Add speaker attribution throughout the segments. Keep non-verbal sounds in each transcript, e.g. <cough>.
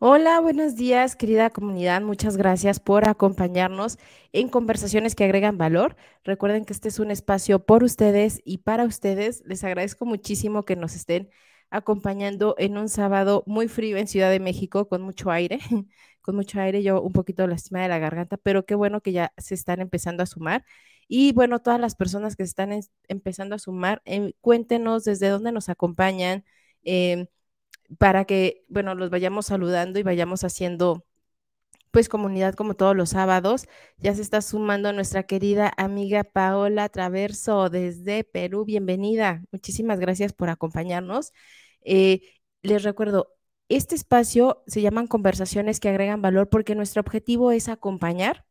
Speaker 1: Hola, buenos días, querida comunidad. Muchas gracias por acompañarnos en conversaciones que agregan valor. Recuerden que este es un espacio por ustedes y para ustedes. Les agradezco muchísimo que nos estén acompañando en un sábado muy frío en Ciudad de México con mucho aire, <laughs> con mucho aire, yo un poquito lastimada de la garganta, pero qué bueno que ya se están empezando a sumar. Y bueno, todas las personas que se están empezando a sumar, eh, cuéntenos desde dónde nos acompañan. em, para que, bueno, los vayamos saludando y vayamos haciendo pues comunidad como todos los sábados. Ya se está sumando nuestra querida amiga Paola Traverso desde Perú. Bienvenida. Muchísimas gracias por acompañarnos. Eh, les recuerdo, este espacio se llaman conversaciones que agregan valor porque nuestro objetivo es acompañar,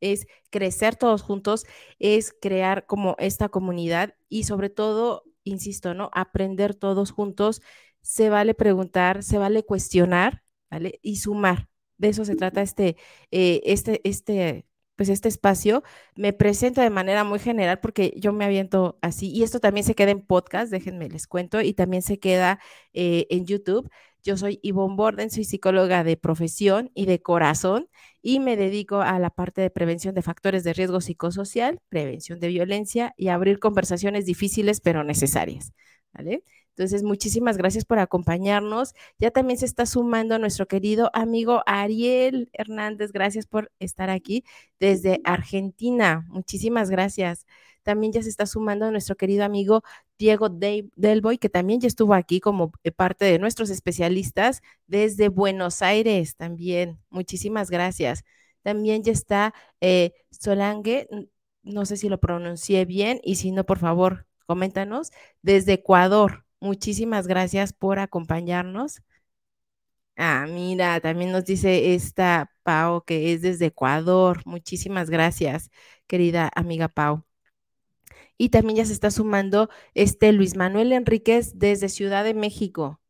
Speaker 1: es crecer todos juntos, es crear como esta comunidad y sobre todo, insisto, ¿no? Aprender todos juntos. Se vale preguntar, se vale cuestionar, ¿vale? Y sumar. De eso se trata este, eh, este, este, pues este espacio. Me presento de manera muy general porque yo me aviento así y esto también se queda en podcast, déjenme les cuento, y también se queda eh, en YouTube. Yo soy Ivonne Borden, soy psicóloga de profesión y de corazón y me dedico a la parte de prevención de factores de riesgo psicosocial, prevención de violencia y abrir conversaciones difíciles pero necesarias. ¿Vale? Entonces, muchísimas gracias por acompañarnos. Ya también se está sumando nuestro querido amigo Ariel Hernández. Gracias por estar aquí desde Argentina. Muchísimas gracias. También ya se está sumando nuestro querido amigo Diego Delboy, que también ya estuvo aquí como eh, parte de nuestros especialistas desde Buenos Aires también. Muchísimas gracias. También ya está eh, Solange, no sé si lo pronuncié bien y si no, por favor, coméntanos, desde Ecuador. Muchísimas gracias por acompañarnos. Ah, mira, también nos dice esta Pau que es desde Ecuador. Muchísimas gracias, querida amiga Pau. Y también ya se está sumando este Luis Manuel Enríquez desde Ciudad de México,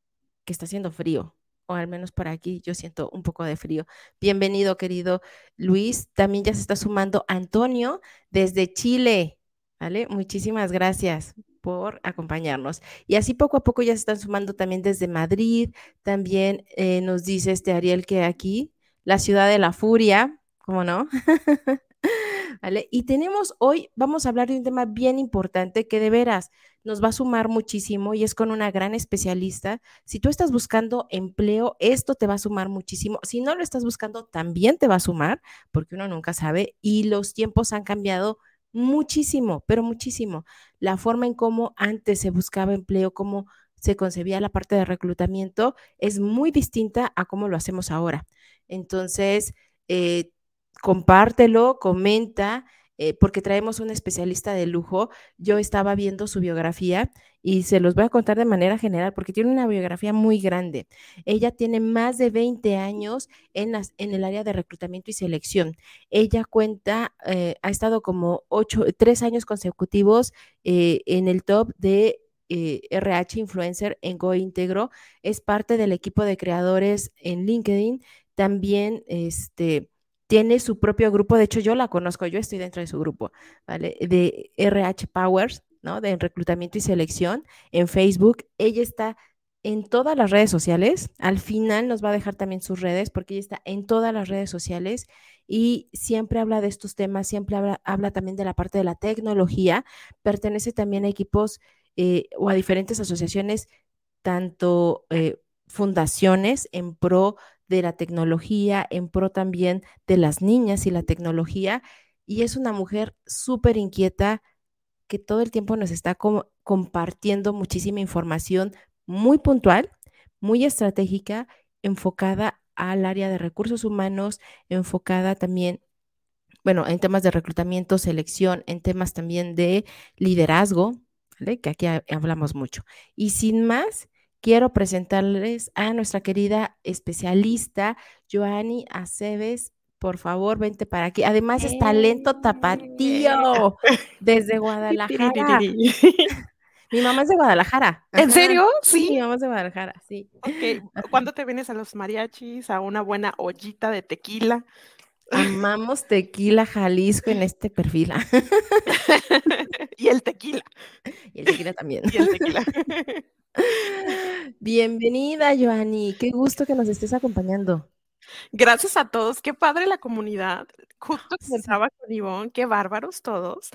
Speaker 1: que está haciendo frío, o al menos por aquí yo siento un poco de frío. Bienvenido, querido Luis. También ya se está sumando Antonio desde Chile, ¿vale? Muchísimas gracias por acompañarnos. Y así poco a poco ya se están sumando también desde Madrid. También eh, nos dice este Ariel que aquí, la ciudad de la furia, ¿cómo no? <laughs> ¿Vale? Y tenemos hoy, vamos a hablar de un tema bien importante que de veras nos va a sumar muchísimo y es con una gran especialista. Si tú estás buscando empleo, esto te va a sumar muchísimo. Si no lo estás buscando, también te va a sumar, porque uno nunca sabe y los tiempos han cambiado muchísimo, pero muchísimo. La forma en cómo antes se buscaba empleo, cómo se concebía la parte de reclutamiento, es muy distinta a cómo lo hacemos ahora. Entonces, eh, compártelo, comenta, eh, porque traemos un especialista de lujo. Yo estaba viendo su biografía y se los voy a contar de manera general porque tiene una biografía muy grande. Ella tiene más de 20 años en, el área de reclutamiento y selección. Ella cuenta, eh, ha estado como ocho, tres años consecutivos eh, en el top de RH Influencer en Go Integro. Es parte del equipo de creadores en LinkedIn. También, este tiene su propio grupo, de hecho yo la conozco, yo estoy dentro de su grupo, ¿vale? De RH Powers, ¿no? De reclutamiento y selección en Facebook. Ella está en todas las redes sociales. Al final nos va a dejar también sus redes porque ella está en todas las redes sociales y siempre habla de estos temas, siempre habla, habla también de la parte de la tecnología. Pertenece también a equipos eh, o a diferentes asociaciones, tanto eh, fundaciones en pro de la tecnología, en pro también de las niñas y la tecnología. Y es una mujer súper inquieta que todo el tiempo nos está com compartiendo muchísima información muy puntual, muy estratégica, enfocada al área de recursos humanos, enfocada también, bueno, en temas de reclutamiento, selección, en temas también de liderazgo. Que aquí hablamos mucho. Y sin más, quiero presentarles a nuestra querida especialista, Joanny Aceves. Por favor, vente para aquí. Además es talento eh. tapatío desde Guadalajara. <laughs> Mi mamá es de Guadalajara.
Speaker 2: ¿En serio? Sí.
Speaker 1: Mi mamá es de Guadalajara, sí.
Speaker 2: Ok. ¿Cuándo te vienes a los mariachis? A una buena ollita de tequila.
Speaker 1: Amamos tequila Jalisco en este perfil. <laughs>
Speaker 2: y el tequila. <laughs>
Speaker 1: Y el tequila también.
Speaker 2: Y el tequila.
Speaker 1: Bienvenida, Joanny. Qué gusto que nos estés acompañando.
Speaker 2: Gracias a todos. Qué padre la comunidad. Justo <laughs> comentaba con Ivonne, qué bárbaros todos.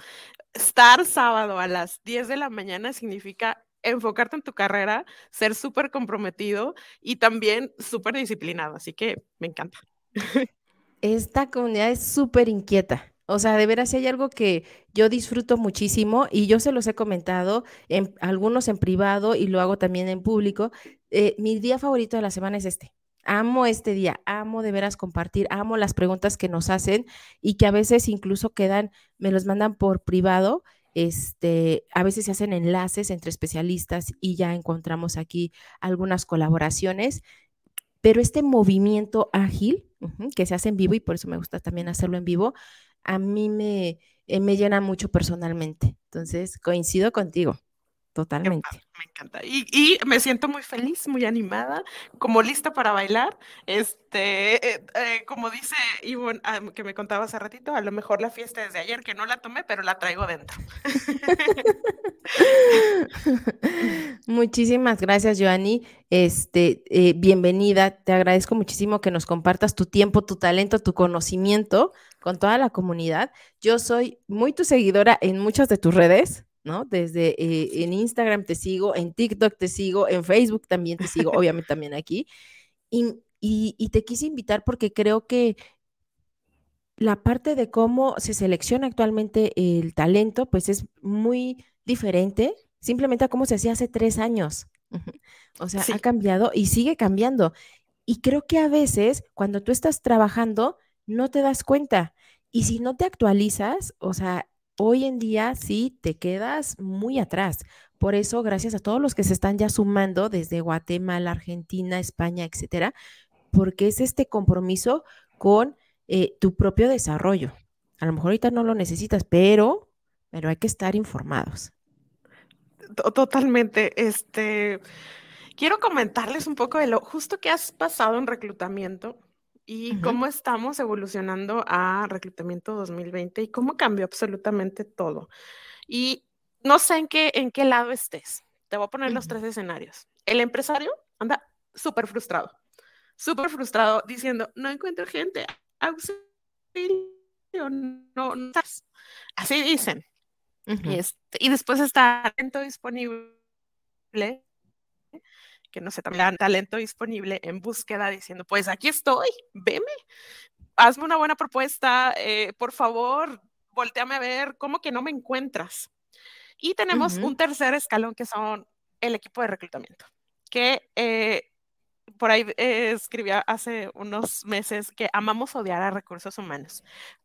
Speaker 2: Estar sábado a las 10 de la mañana significa enfocarte en tu carrera, ser súper comprometido y también súper disciplinado. Así que me encanta. <laughs>
Speaker 1: Esta comunidad es súper inquieta. O sea, de veras, si hay algo que yo disfruto muchísimo y yo se los he comentado, en, algunos en privado y lo hago también en público, eh, mi día favorito de la semana es este. Amo este día, amo de veras compartir, amo las preguntas que nos hacen y que a veces incluso quedan, me los mandan por privado. Este, a veces se hacen enlaces entre especialistas y ya encontramos aquí algunas colaboraciones, pero este movimiento ágil que se hace en vivo y por eso me gusta también hacerlo en vivo, a mí me, eh, me llena mucho personalmente. Entonces, coincido contigo. Totalmente.
Speaker 2: Me encanta. Y, me siento muy feliz, muy animada, como lista para bailar. Este, eh, eh, como dice Ivonne, ah, que me contaba hace ratito, a lo mejor la fiesta desde ayer, que no la tomé, pero la traigo dentro. <laughs>
Speaker 1: Muchísimas gracias, Joanny. Este, bienvenida. Te agradezco muchísimo que nos compartas tu tiempo, tu talento, tu conocimiento con toda la comunidad. Yo soy muy tu seguidora en muchas de tus redes, ¿no? Desde eh, en Instagram te sigo, en TikTok te sigo, en Facebook también te sigo, obviamente también aquí. Y, y, te quise invitar porque creo que la parte de cómo se selecciona actualmente el talento, pues es muy diferente simplemente a cómo se hacía hace tres años. O sea, ha cambiado y sigue cambiando. Y creo que a veces cuando tú estás trabajando, no te das cuenta. Y si no te actualizas, o sea, hoy en día sí te quedas muy atrás. Por eso, gracias a todos los que se están ya sumando desde Guatemala, Argentina, España, etcétera, porque es este compromiso con eh, tu propio desarrollo. A lo mejor ahorita no lo necesitas, pero, pero hay que estar informados.
Speaker 2: Totalmente. Este, quiero comentarles un poco de lo justo que has pasado en reclutamiento y cómo estamos evolucionando a reclutamiento 2020 y cómo cambió absolutamente todo. Y no sé en qué, en qué lado estés. Te voy a poner los tres escenarios. El empresario anda súper frustrado, súper frustrado diciendo, no encuentro gente, auxilio, no, no Así dicen. y, este, y después está talento disponible que no sé, también talento disponible en búsqueda diciendo, pues aquí estoy, veme, hazme una buena propuesta, eh, por favor, volteame a ver, ¿cómo que no me encuentras? Y tenemos un tercer escalón que son el equipo de reclutamiento, que eh, por ahí eh, escribía hace unos meses que amamos odiar a recursos humanos.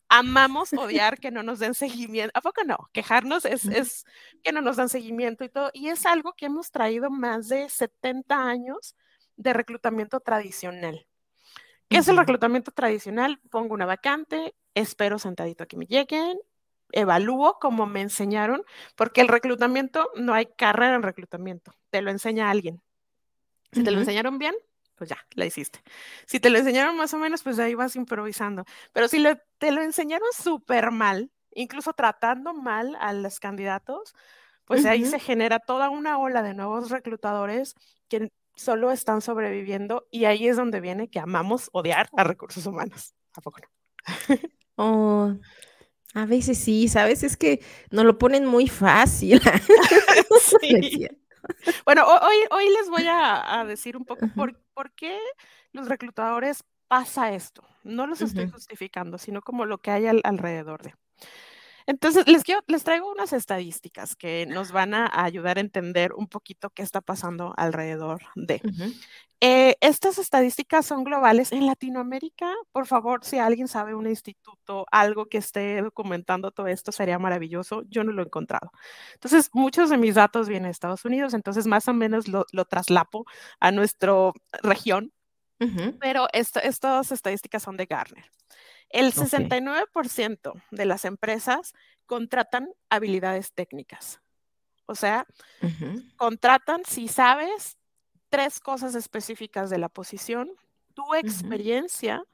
Speaker 2: Amamos odiar <laughs> que no nos den seguimiento. ¿A poco no? Quejarnos es, es que no nos dan seguimiento y todo. Y es algo que hemos traído más de 70 años de reclutamiento tradicional. ¿Qué es el reclutamiento tradicional? Pongo una vacante, espero sentadito a que me lleguen, evalúo como me enseñaron, porque el reclutamiento, no hay carrera en reclutamiento, te lo enseña alguien. Si te lo enseñaron bien, pues ya, la hiciste. Si te lo enseñaron más o menos, pues ahí vas improvisando. Pero si te lo enseñaron súper mal, incluso tratando mal a los candidatos, pues ahí se genera toda una ola de nuevos reclutadores que solo están sobreviviendo y ahí es donde viene que amamos odiar a recursos humanos. ¿A poco no?
Speaker 1: oh, a veces sí, ¿sabes? Es que nos lo ponen muy fácil. <laughs> <laughs>
Speaker 2: sí. <laughs> Bueno, hoy, hoy les voy a, decir un poco por, por, qué los reclutadores pasa esto. No los estoy justificando, sino como lo que hay alrededor de. Entonces, les, quiero, les traigo unas estadísticas que nos van a ayudar a entender un poquito qué está pasando alrededor de. Eh, estas estadísticas son globales. En Latinoamérica, por favor, si alguien sabe un instituto, algo que esté documentando todo esto, sería maravilloso. Yo no lo he encontrado. Entonces, muchos de mis datos vienen de Estados Unidos, entonces más o menos lo, traslapo a nuestra región, pero estas estadísticas son de Garner. El 69% de las empresas contratan habilidades técnicas. O sea, contratan si sabes tres cosas específicas de la posición, tu experiencia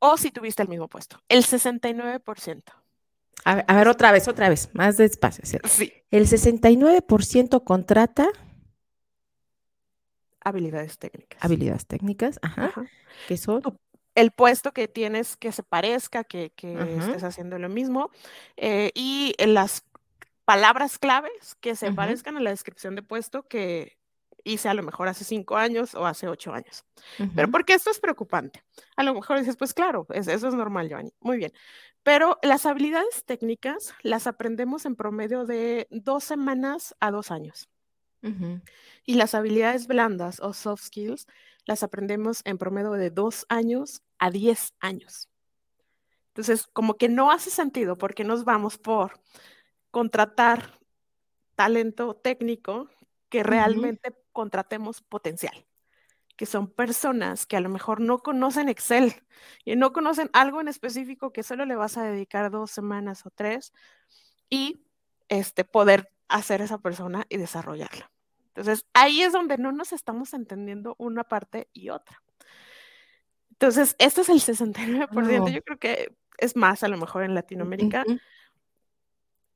Speaker 2: o si tuviste el mismo puesto. El 69%.
Speaker 1: A ver, a ver, otra vez, otra vez, más despacio. Sí. El 69% contrata
Speaker 2: habilidades técnicas.
Speaker 1: Habilidades técnicas, ajá. ¿Qué son?
Speaker 2: El puesto que tienes que se parezca, que, estés haciendo lo mismo, eh, y las palabras claves que se parezcan a la descripción de puesto que hice a lo mejor hace cinco años o hace ocho años. Pero porque esto es preocupante. A lo mejor dices, pues claro, eso es normal, Joanny. Muy bien. Pero las habilidades técnicas las aprendemos en promedio de dos semanas a dos años. Y las habilidades blandas o soft skills las aprendemos en promedio de dos años a diez años. Entonces, como que no hace sentido porque nos vamos por contratar talento técnico que realmente contratemos potencial, que son personas que a lo mejor no conocen Excel y no conocen algo en específico que solo le vas a dedicar dos semanas o tres y este, poder hacer esa persona y desarrollarla. Entonces, ahí es donde no nos estamos entendiendo una parte y otra. Entonces, esto es el 69%, yo creo que es más a lo mejor en Latinoamérica,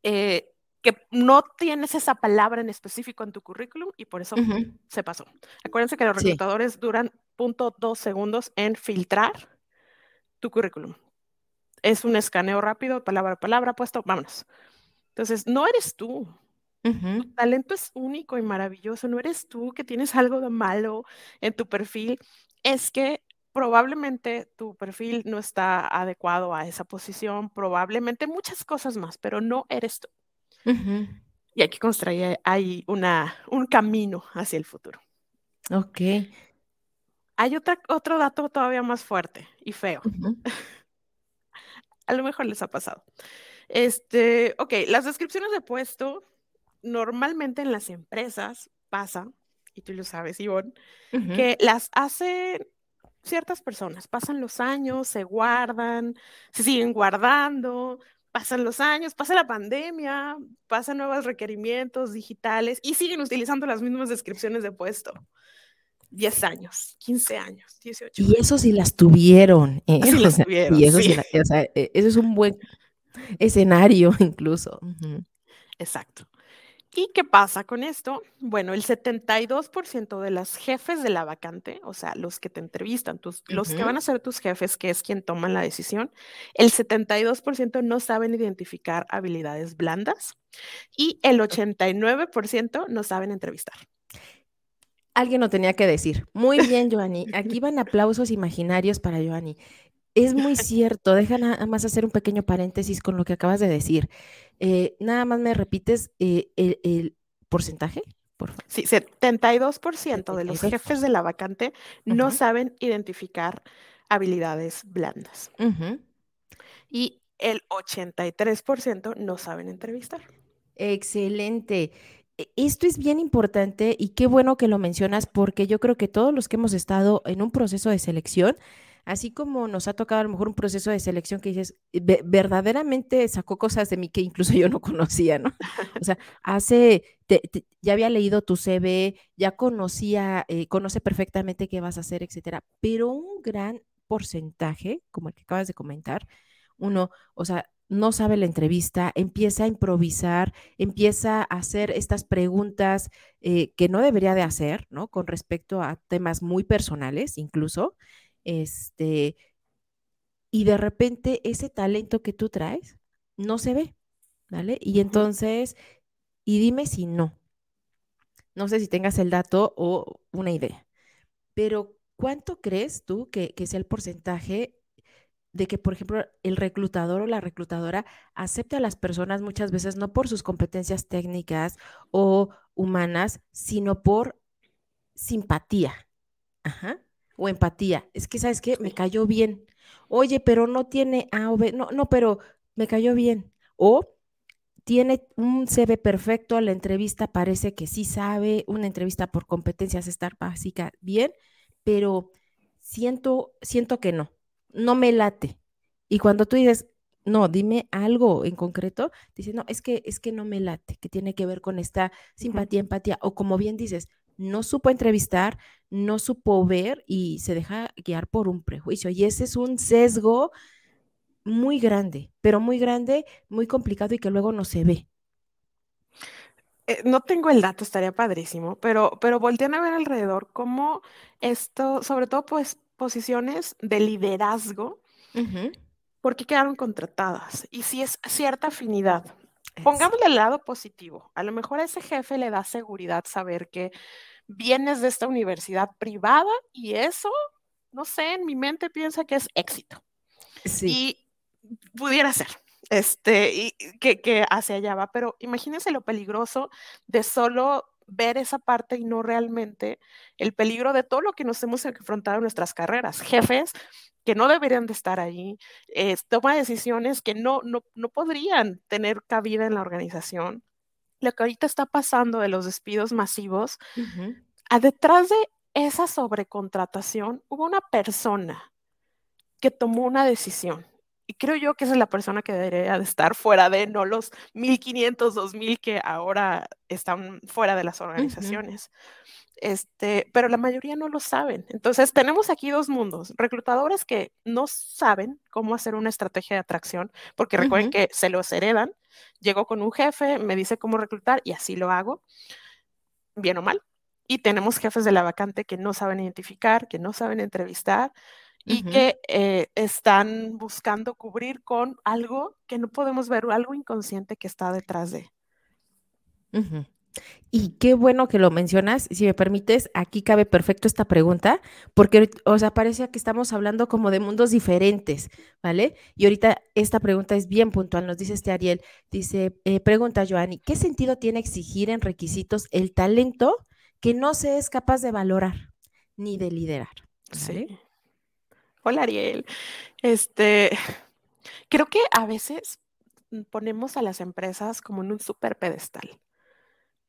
Speaker 2: eh, que no tienes esa palabra en específico en tu currículum y por eso se pasó. Acuérdense que los reclutadores duran punto dos segundos en filtrar tu currículum. Es un escaneo rápido, palabra a palabra, puesto, vámonos. Entonces, no eres tú, tu talento es único y maravilloso. No eres tú que tienes algo de malo en tu perfil. Es que probablemente tu perfil no está adecuado a esa posición, probablemente muchas cosas más, pero no eres tú. Y hay que construir ahí una, un camino hacia el futuro.
Speaker 1: Ok.
Speaker 2: Hay otra, otro dato todavía más fuerte y feo. <laughs> a lo mejor les ha pasado. Este, ok, las descripciones de puesto normalmente en las empresas pasa, y tú lo sabes, Ivonne, que las hacen ciertas personas. Pasan los años, se guardan, se siguen guardando, pasan los años, pasa la pandemia, pasan nuevos requerimientos digitales y siguen utilizando las mismas descripciones de puesto. 10 años, 15 años, 18
Speaker 1: Y eso sí las tuvieron. ¿eh? Sí <laughs> las tuvieron. Y eso, sí. o sea, e, eso es un buen escenario <laughs> incluso.
Speaker 2: Exacto. ¿Y qué pasa con esto? Bueno, el 72% de las jefes de la vacante, o sea, los que te entrevistan, tus, los que van a ser tus jefes, que es quien toman la decisión, el 72% no saben identificar habilidades blandas y el 89% no saben entrevistar.
Speaker 1: Alguien lo tenía que decir. Muy bien, <laughs> Joanny. Aquí van aplausos imaginarios para Joanny. Es muy cierto. Deja nada más hacer un pequeño paréntesis con lo que acabas de decir. Eh, nada más me repites eh, el, porcentaje, por favor.
Speaker 2: Sí, 72% de los jefes de la vacante no saben identificar habilidades blandas. Y el 83% no saben entrevistar.
Speaker 1: Excelente. E, esto es bien importante y qué bueno que lo mencionas porque yo creo que todos los que hemos estado en un proceso de selección, así como nos ha tocado a lo mejor un proceso de selección que dices, verdaderamente sacó cosas de mí que incluso yo no <laughs> conocía, ¿no? O sea, hace, ya había leído tu CV, ya conocía, eh, conoce perfectamente qué vas a hacer, etcétera, pero un gran porcentaje, como el que acabas de comentar, uno, o sea, no sabe la entrevista, empieza a improvisar, empieza a hacer estas preguntas eh, que no debería de hacer, ¿no? Con respecto a temas muy personales, incluso, este, y de repente ese talento que tú traes no se ve, ¿vale? Y entonces, y dime si no. No sé si tengas el dato o una idea, pero ¿cuánto crees tú que, que sea el porcentaje de que, por ejemplo, el reclutador o la reclutadora acepte a las personas muchas veces no por sus competencias técnicas o humanas, sino por simpatía. Ajá. O empatía. Es que, ¿sabes qué? Me cayó bien. Oye, pero no tiene A o B. No, no, pero me cayó bien. O tiene un CV perfecto, la entrevista parece que sí sabe, una entrevista por competencias estar básica, bien, pero siento, siento que no, no me late. Y cuando tú dices, no, dime algo en concreto, dice, no, es que, es que no me late, que tiene que ver con esta simpatía, empatía, o como bien dices, no supo entrevistar, no supo ver y se deja guiar por un prejuicio. Y ese es un sesgo muy grande, pero muy grande, muy complicado y que luego no se ve.
Speaker 2: Eh, no tengo el dato, estaría padrísimo, pero, pero voltean a ver alrededor cómo esto, sobre todo pues posiciones de liderazgo, ¿por qué quedaron contratadas? Y si es cierta afinidad. Pongámosle el lado positivo. A lo mejor a ese jefe le da seguridad saber que vienes de esta universidad privada y eso, no sé, en mi mente piensa que es éxito. Sí. Y pudiera ser este, y que, que hacia allá va, pero imagínense lo peligroso de solo ver esa parte y no realmente el peligro de todo lo que nos hemos enfrentado en nuestras carreras. Jefes que no deberían de estar ahí, eh, toma decisiones que no, no, no podrían tener cabida en la organización. Lo que ahorita está pasando de los despidos masivos, a detrás de esa sobrecontratación hubo una persona que tomó una decisión y creo yo que esa es la persona que debería de estar fuera de, no los 1500, 2000 que ahora están fuera de las organizaciones. Este, pero la mayoría no lo saben. Entonces, tenemos aquí dos mundos. Reclutadores que no saben cómo hacer una estrategia de atracción, porque recuerden que se los heredan. Llego con un jefe, me dice cómo reclutar y así lo hago, bien o mal. Y tenemos jefes de la vacante que no saben identificar, que no saben entrevistar, y que eh, están buscando cubrir con algo que no podemos ver, algo inconsciente que está detrás de.
Speaker 1: Y qué bueno que lo mencionas. Si me permites, aquí cabe perfecto esta pregunta, porque, o sea, parece que estamos hablando como de mundos diferentes, ¿vale? Y ahorita esta pregunta es bien puntual. Nos dice este Ariel, dice, eh, pregunta Joanny, ¿qué sentido tiene exigir en requisitos el talento que no se es capaz de valorar ni de liderar?
Speaker 2: Sí. Hola Ariel. Este, <laughs> creo que a veces ponemos a las empresas como en un super pedestal,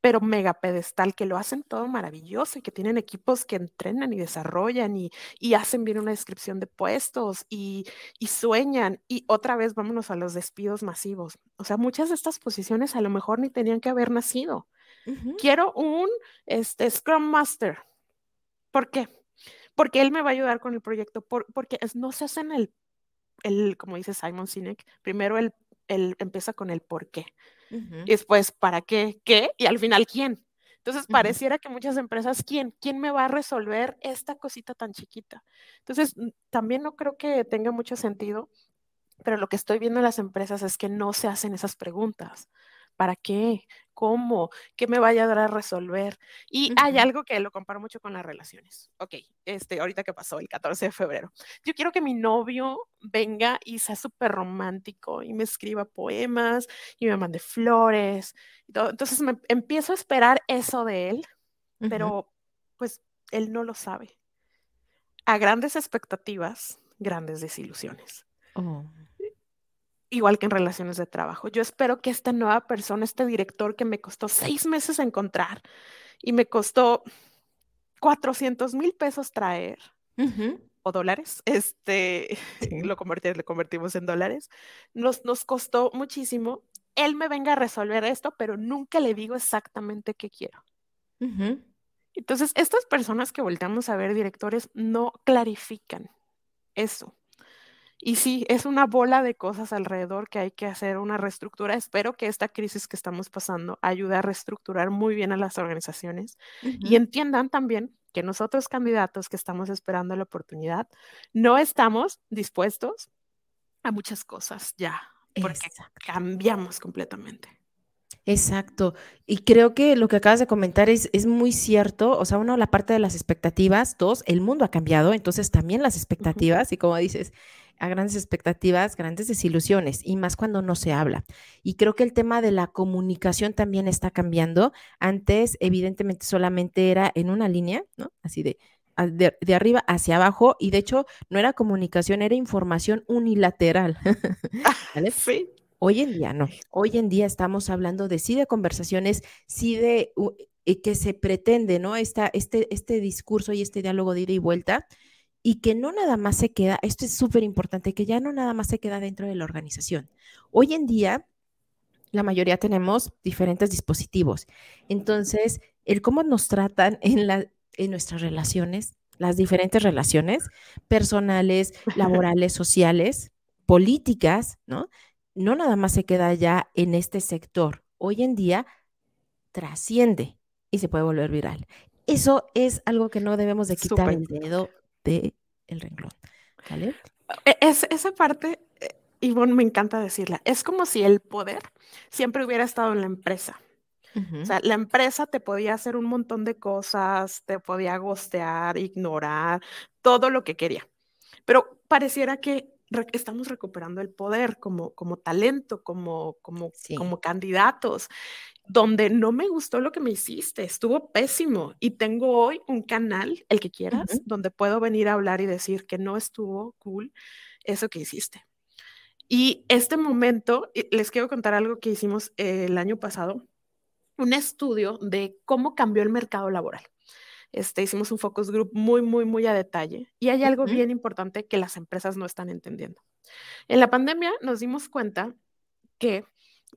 Speaker 2: pero mega pedestal, que lo hacen todo maravilloso y que tienen equipos que entrenan y desarrollan y, hacen bien una descripción de puestos y, sueñan. Y otra vez vámonos a los despidos masivos. O sea, muchas de estas posiciones a lo mejor ni tenían que haber nacido. Quiero un este, Scrum Master. ¿Por qué? Porque él me va a ayudar con el proyecto, porque no se hace en el, el, como dice Simon Sinek, primero él, empieza con el por qué, y después para qué, qué, y al final quién. Entonces, pareciera que muchas empresas, ¿quién? ¿Quién me va a resolver esta cosita tan chiquita? Entonces, también no creo que tenga mucho sentido, pero lo que estoy viendo en las empresas es que no se hacen esas preguntas. ¿Para qué? ¿Cómo? ¿Qué me vaya a dar a resolver? Y hay algo que lo comparo mucho con las relaciones. Ok, este, ahorita que pasó el 14 de febrero. Yo quiero que mi novio venga y sea súper romántico y me escriba poemas y me mande flores. Y todo. Entonces me empiezo a esperar eso de él, pero pues él no lo sabe. A grandes expectativas, grandes desilusiones. Oh igual que en relaciones de trabajo. Yo espero que esta nueva persona, este director que me costó seis meses encontrar y me costó 400 mil pesos traer, o dólares, este, <laughs> lo, lo convertimos en dólares, nos, nos costó muchísimo. Él me venga a resolver esto, pero nunca le digo exactamente qué quiero. Entonces, estas personas que volteamos a ver directores no clarifican eso. Y sí, es una bola de cosas alrededor que hay que hacer una reestructura. Espero que esta crisis que estamos pasando ayude a reestructurar muy bien a las organizaciones y entiendan también que nosotros candidatos que estamos esperando la oportunidad no estamos dispuestos a muchas cosas ya, porque cambiamos completamente.
Speaker 1: Exacto. Y creo que lo que acabas de comentar es, es muy cierto. O sea, uno, la parte de las expectativas, dos, el mundo ha cambiado, entonces también las expectativas, y como dices, a grandes expectativas, grandes desilusiones, y más cuando no se habla. Y creo que el tema de la comunicación también está cambiando. Antes, evidentemente, solamente era en una línea, ¿no? Así de, de, arriba hacia abajo, y de hecho no era comunicación, era información unilateral. <laughs>
Speaker 2: ¿Vale? Sí.
Speaker 1: Hoy en día no. Hoy en día estamos hablando de sí de conversaciones, sí de eh, que se pretende, ¿no? Esta, este, este discurso y este diálogo de ida y vuelta, y que no nada más se queda, esto es súper importante, que ya no nada más se queda dentro de la organización. Hoy en día, la mayoría tenemos diferentes dispositivos. Entonces, el cómo nos tratan <laughs> en, la, en nuestras relaciones, las diferentes relaciones personales, <laughs> laborales, sociales, políticas, ¿no? No nada más se queda ya en este sector. Hoy en día trasciende y se puede volver viral. Eso es algo que no debemos de quitar el dedo el renglón, ¿vale?
Speaker 2: E, es, esa parte, eh, Ivonne, me encanta decirla, es como si el poder siempre hubiera estado en la empresa. O sea, la empresa te podía hacer un montón de cosas, te podía gostear, ignorar, todo lo que quería. Pero pareciera que estamos recuperando el poder como, como talento, como, como, como candidatos donde no me gustó lo que me hiciste, estuvo pésimo y tengo hoy un canal, el que quieras, donde puedo venir a hablar y decir que no estuvo cool eso que hiciste. Y este momento, les quiero contar algo que hicimos el año pasado, un estudio de cómo cambió el mercado laboral. Este, hicimos un focus group muy, muy, muy a detalle y hay algo bien importante que las empresas no están entendiendo. En la pandemia nos dimos cuenta que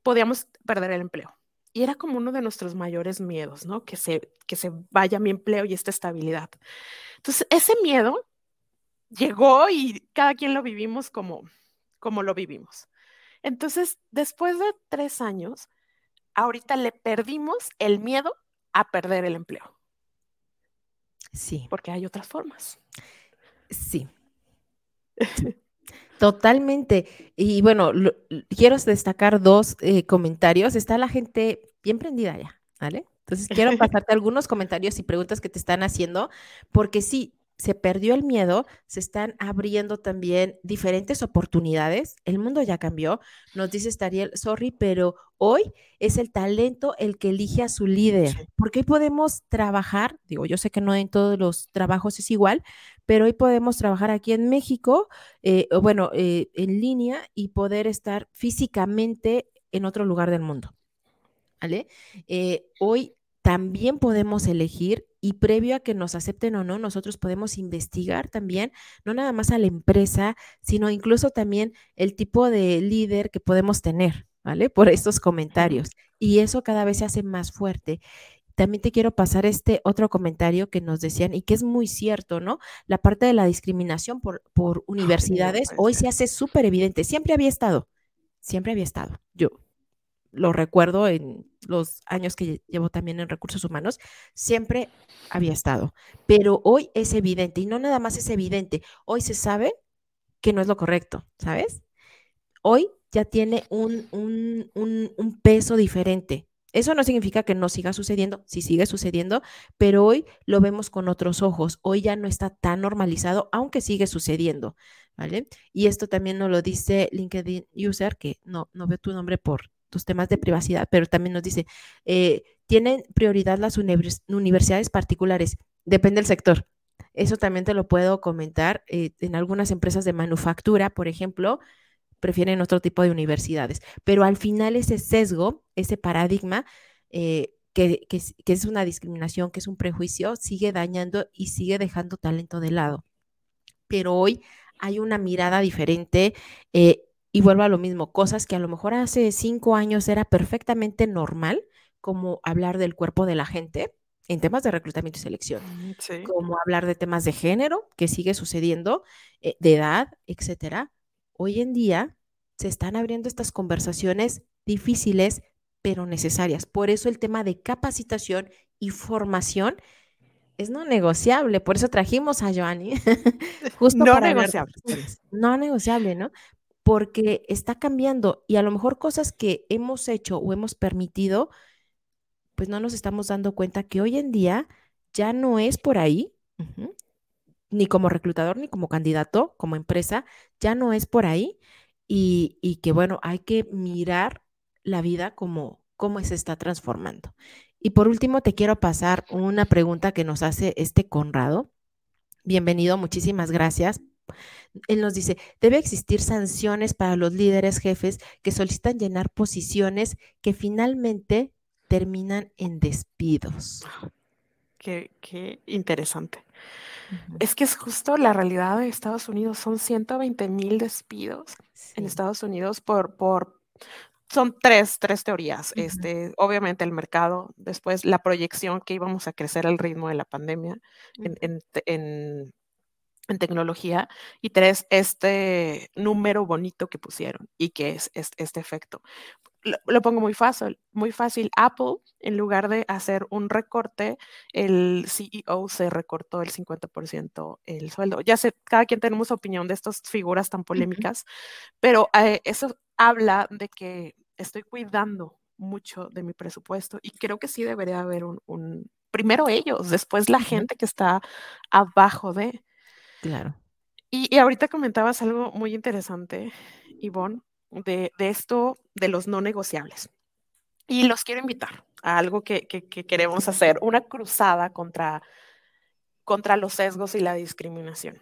Speaker 2: podíamos perder el empleo y era como uno de nuestros mayores miedos, ¿no? Que se, que se vaya mi empleo y esta estabilidad. Entonces, ese miedo llegó y cada quien lo vivimos como, como lo vivimos. Entonces, después de tres años, ahorita le perdimos el miedo a perder el empleo.
Speaker 1: Sí.
Speaker 2: Porque hay otras formas.
Speaker 1: Sí. <laughs> Totalmente. Y bueno, quiero destacar dos eh, comentarios. Está la gente bien prendida ya, ¿vale? Entonces quiero <laughs> pasarte algunos comentarios y preguntas que te están haciendo, porque sí, se perdió el miedo, se están abriendo también diferentes oportunidades. El mundo ya cambió. Nos dice Stariel, sorry, pero hoy es el talento el que elige a su líder, porque hoy podemos trabajar, digo, yo sé que no en todos los trabajos es igual, pero hoy podemos trabajar aquí en México, eh, bueno, eh, en línea y poder estar físicamente en otro lugar del mundo. ¿Vale? Eh, hoy también podemos elegir y previo a que nos acepten o no, nosotros podemos investigar también, no nada más a la empresa, sino incluso también el tipo de líder que podemos tener, ¿vale? Por estos comentarios. Y eso cada vez se hace más fuerte. También te quiero pasar este otro comentario que nos decían y que es muy cierto, ¿no? La parte de la discriminación por, por universidades hoy se hace súper evidente. Siempre había estado, siempre había estado. Yo lo recuerdo en los años que llevo también en recursos humanos, siempre había estado. Pero hoy es evidente y no nada más es evidente, hoy se sabe que no es lo correcto, ¿sabes? Hoy ya tiene un, un, peso diferente. Eso no significa que no siga sucediendo, sí sigue sucediendo, pero hoy lo vemos con otros ojos. Hoy ya no está tan normalizado, aunque sigue sucediendo, ¿vale? Y esto también nos lo dice LinkedIn User, que no, no veo tu nombre por tus temas de privacidad, pero también nos dice, eh, tienen prioridad las universidades particulares, depende del sector. Eso también te lo puedo comentar. Eh, en algunas empresas de manufactura, por ejemplo, prefieren otro tipo de universidades, pero al final ese sesgo, ese paradigma, eh, que, es una discriminación, que es un prejuicio, sigue dañando y sigue dejando talento de lado. Pero hoy hay una mirada diferente. Y vuelvo a lo mismo, cosas que a lo mejor hace cinco años era perfectamente normal, como hablar del cuerpo de la gente en temas de reclutamiento y selección, mm, como hablar de temas de género, que sigue sucediendo, eh, de edad, etcétera. Hoy en día se están abriendo estas conversaciones difíciles, pero necesarias. Por eso el tema de capacitación y formación es no negociable. Por eso trajimos a Joanny. <laughs>
Speaker 2: justo no negociable.
Speaker 1: No negociable, ¿no? Porque está cambiando y a lo mejor cosas que hemos hecho o hemos permitido, pues no nos estamos dando cuenta que hoy en día ya no es por ahí, ni como reclutador ni como candidato, como empresa, ya no es por ahí y, y que bueno, hay que mirar la vida como cómo se está transformando. Y por último, te quiero pasar una pregunta que nos hace este Conrado. Bienvenido, muchísimas gracias. Él nos dice, debe existir sanciones para los líderes jefes que solicitan llenar posiciones que finalmente terminan en despidos.
Speaker 2: Qué, qué interesante. Es que es justo la realidad de Estados Unidos. Son 120 mil despidos en Estados Unidos por, por son tres, tres teorías. Este, obviamente el mercado, después la proyección que íbamos a crecer al ritmo de la pandemia en, en, en tecnología y tres, este número bonito que pusieron y que es, este efecto. Lo, pongo muy fácil, muy fácil. Apple, en lugar de hacer un recorte, el CEO se recortó el 50% el sueldo. Ya sé, cada quien tenemos opinión de estas figuras tan polémicas, pero eh, eso habla de que estoy cuidando mucho de mi presupuesto y creo que sí debería haber un, primero ellos, después la gente que está abajo de.
Speaker 1: Claro.
Speaker 2: Y, ahorita comentabas algo muy interesante, Ivonne, de, esto de los no negociables. Y los quiero invitar a algo que, queremos hacer, una cruzada contra, contra los sesgos y la discriminación.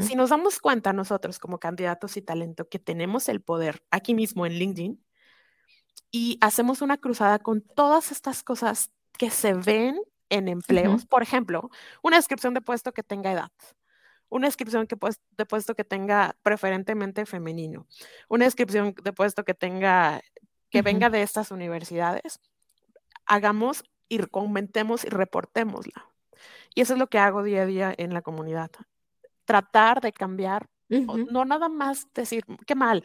Speaker 2: Si nos damos cuenta nosotros como candidatos y talento que tenemos el poder aquí mismo en LinkedIn y hacemos una cruzada con todas estas cosas que se ven en empleos, por ejemplo, una descripción de puesto que tenga edad, una descripción de puesto que tenga preferentemente femenino, una descripción de puesto que tenga, que venga de estas universidades, hagamos y comentemos y reportémosla. Y eso es lo que hago día a día en la comunidad. Tratar de cambiar, no nada más decir, qué mal,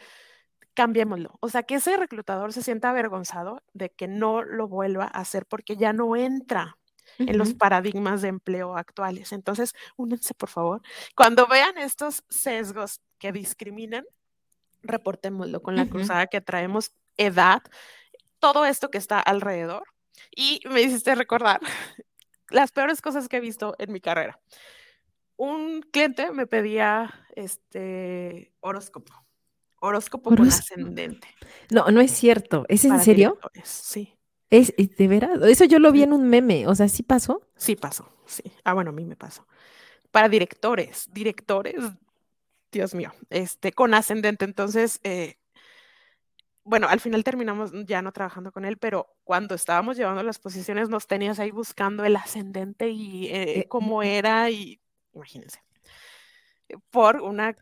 Speaker 2: cambiémoslo. O sea, que ese reclutador se sienta avergonzado de que no lo vuelva a hacer porque ya no entra en los paradigmas de empleo actuales. Entonces, únense, por favor. Cuando vean estos sesgos que discriminan, reportémoslo con la cruzada que traemos, edad, todo esto que está alrededor. Y me hiciste recordar <laughs> las peores cosas que he visto en mi carrera. Un cliente me pedía este horóscopo, horóscopo con ascendente.
Speaker 1: No, no es cierto. ¿Es en serio?
Speaker 2: Sí.
Speaker 1: ¿Es, de veras? Eso yo lo vi en un meme, o sea, ¿sí pasó?
Speaker 2: Sí pasó, sí. Ah, bueno, a mí me pasó. Para directores, directores, Dios mío, este, con ascendente. Entonces, eh, bueno, al final terminamos ya no trabajando con él, pero cuando estábamos llevando las posiciones nos tenías ahí buscando el ascendente y eh, eh, cómo era y imagínense, por una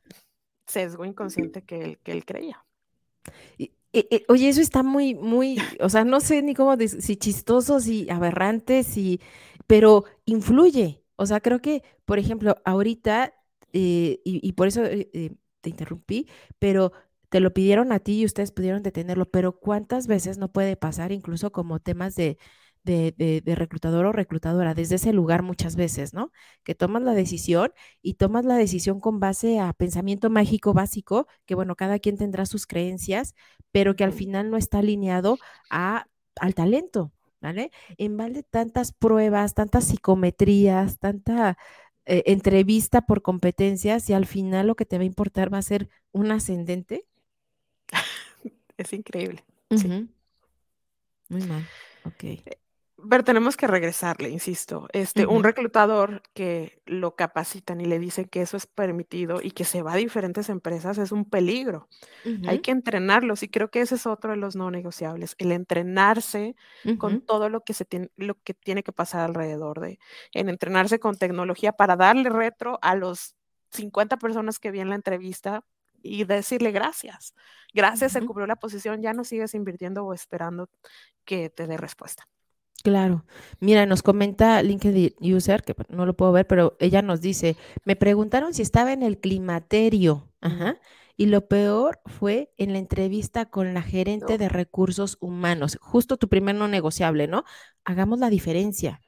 Speaker 2: sesgo inconsciente que él, que él creía.
Speaker 1: Eh, eh, oye, eso está muy, muy, o sea, no sé ni cómo, si chistoso, si aberrante, si, pero influye. O sea, creo que, por ejemplo, ahorita, eh, y, por eso te interrumpí, pero te lo pidieron a ti y ustedes pudieron detenerlo, pero ¿cuántas veces no puede pasar incluso como temas de de, reclutador o reclutadora, desde ese lugar muchas veces, ¿no? Que tomas la decisión y tomas la decisión con base a pensamiento mágico básico, que bueno, cada quien tendrá sus creencias, pero que al final no está alineado a, al talento, ¿vale? En vale tantas pruebas, tantas psicometrías, tanta eh, entrevista por competencias y al final lo que te va a importar va a ser un ascendente. <laughs>
Speaker 2: Es increíble.
Speaker 1: Muy mal. Ok.
Speaker 2: Pero tenemos que regresarle, insisto. Este, Un reclutador que lo capacitan y le dicen que eso es permitido y que se va a diferentes empresas es un peligro. Hay que entrenarlos y creo que ese es otro de los no negociables, el entrenarse con todo lo que, se tiene, lo que tiene que pasar alrededor de, en entrenarse con tecnología para darle retro a los 50 personas que vi en la entrevista y decirle gracias. Gracias, se cubrió la posición, ya no sigues invirtiendo o esperando que te dé respuesta.
Speaker 1: Claro. Mira, nos comenta LinkedIn User, que no lo puedo ver, pero ella nos dice, me preguntaron si estaba en el climaterio. Ajá. Y lo peor fue en la entrevista con la gerente de recursos humanos, justo tu primer no negociable, ¿no? Hagamos la diferencia.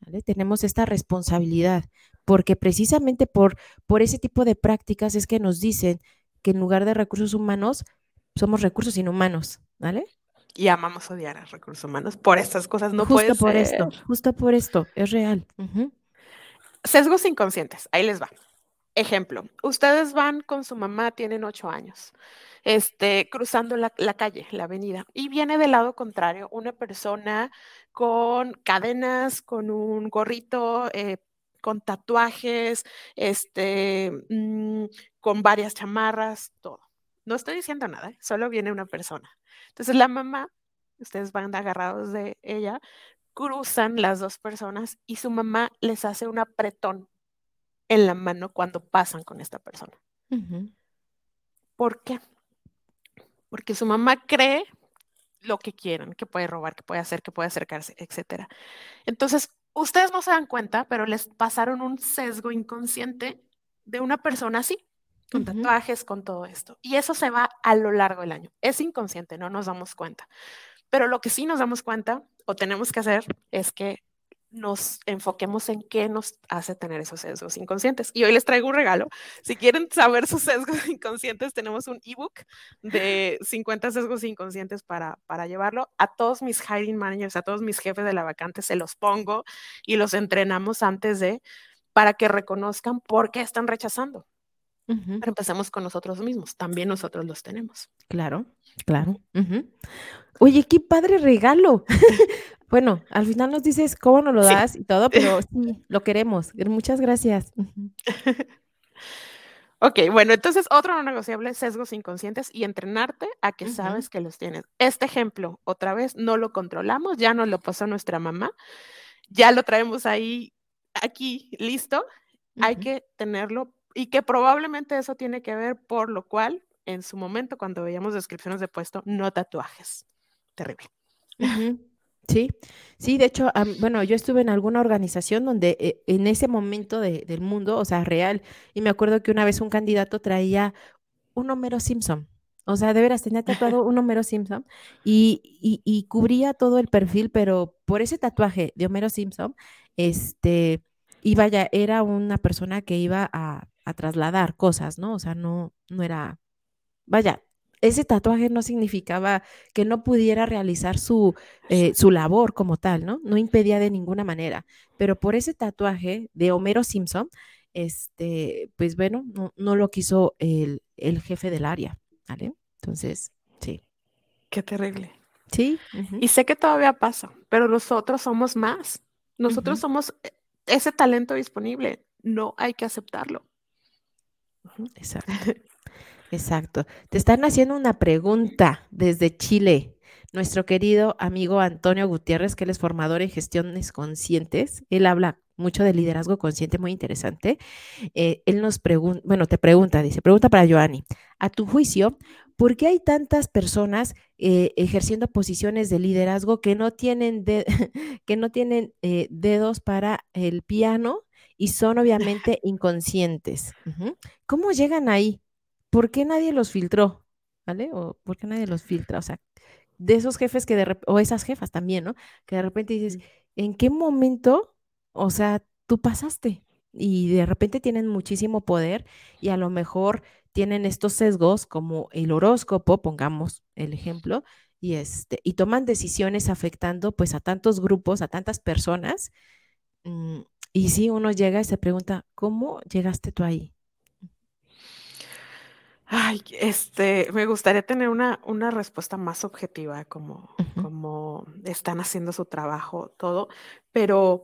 Speaker 1: ¿vale? Tenemos esta responsabilidad, porque precisamente por, por ese tipo de prácticas es que nos dicen que en lugar de recursos humanos, somos recursos inhumanos, ¿vale?
Speaker 2: Y amamos odiar a recursos humanos por estas cosas. No
Speaker 1: justo
Speaker 2: puede
Speaker 1: por
Speaker 2: ser.
Speaker 1: esto, justo por esto, es real.
Speaker 2: Sesgos inconscientes, ahí les va. Ejemplo, ustedes van con su mamá, tienen ocho años, este, cruzando la, la, calle, la avenida, y viene del lado contrario una persona con cadenas, con un gorrito, eh, con tatuajes, este, mmm, con varias chamarras, todo. No estoy diciendo nada, ¿eh? solo viene una persona. Entonces la mamá, ustedes van agarrados de ella, cruzan las dos personas y su mamá les hace un apretón en la mano cuando pasan con esta persona. Uh -huh. ¿Por qué? Porque su mamá cree lo que quieran, que puede robar, que puede hacer, que puede acercarse, etc. Entonces, ustedes no se dan cuenta, pero les pasaron un sesgo inconsciente de una persona así, con tatuajes, con todo esto. Y eso se va a lo largo del año. Es inconsciente, no nos damos cuenta. Pero lo que sí nos damos cuenta o tenemos que hacer es que nos enfoquemos en qué nos hace tener esos sesgos inconscientes. Y hoy les traigo un regalo. Si quieren saber sus sesgos <laughs> inconscientes, tenemos un ebook de 50 sesgos inconscientes para, para llevarlo. A todos mis hiring managers, a todos mis jefes de la vacante, se los pongo y los entrenamos antes de, para que reconozcan por qué están rechazando. Uh -huh. Pero empecemos con nosotros mismos. También nosotros los tenemos.
Speaker 1: Claro, claro. Uh -huh. Oye, qué padre regalo. <laughs> bueno, al final nos dices cómo nos lo das sí. y todo, pero <laughs> sí, lo queremos. Muchas gracias. Uh -huh.
Speaker 2: ok, bueno, entonces otro no negociable, sesgos inconscientes y entrenarte a que sabes que los tienes. Este ejemplo, otra vez, no lo controlamos, ya nos lo pasó nuestra mamá, ya lo traemos ahí, aquí, listo. Hay que tenerlo y que probablemente eso tiene que ver por lo cual en su momento cuando veíamos descripciones de puesto, no tatuajes. Terrible.
Speaker 1: Uh -huh. Sí, sí, de hecho, um, bueno, yo estuve en alguna organización donde eh, en ese momento de, del mundo, o sea, real, y me acuerdo que una vez un candidato traía un Homero Simpson, o sea, de veras tenía <laughs> tatuado un Homero Simpson y, y, y, cubría todo el perfil, pero por ese tatuaje de Homero Simpson, este, y vaya, era una persona que iba a, a trasladar cosas, ¿no? O sea, no, no era, vaya, ese tatuaje no significaba que no pudiera realizar su, eh, su labor como tal, ¿no? No impedía de ninguna manera, pero por ese tatuaje de Homero Simpson, este, pues bueno, no, no lo quiso el, el, jefe del área, ¿vale? Entonces, sí.
Speaker 2: Qué terrible.
Speaker 1: Sí.
Speaker 2: Uh -huh. Y sé que todavía pasa, pero nosotros somos más. Nosotros uh -huh. somos ese talento disponible. No hay que aceptarlo.
Speaker 1: Exacto. Exacto. Te están haciendo una pregunta desde Chile. Nuestro querido amigo Antonio Gutiérrez, que él es formador en gestiones conscientes, él habla mucho de liderazgo consciente, muy interesante. Eh, él nos pregunta, bueno, te pregunta, dice, pregunta para Joanny, a tu juicio, ¿por qué hay tantas personas eh, ejerciendo posiciones de liderazgo que no tienen, <laughs> que no tienen eh, dedos para el piano y son obviamente inconscientes? ¿Cómo llegan ahí? ¿por qué nadie los filtró? ¿Vale? O ¿por qué nadie los filtra? O sea, de esos jefes que de repente, o esas jefas también, ¿no? Que de repente dices, ¿en qué momento, o sea, tú pasaste? Y de repente tienen muchísimo poder y a lo mejor tienen estos sesgos como el horóscopo, pongamos el ejemplo, y este, y toman decisiones afectando pues a tantos grupos, a tantas personas. Mm, y si uno llega y se pregunta, ¿cómo llegaste tú ahí?
Speaker 2: Ay, este, me gustaría tener una, una respuesta más objetiva, como, uh -huh. como están haciendo su trabajo, todo, pero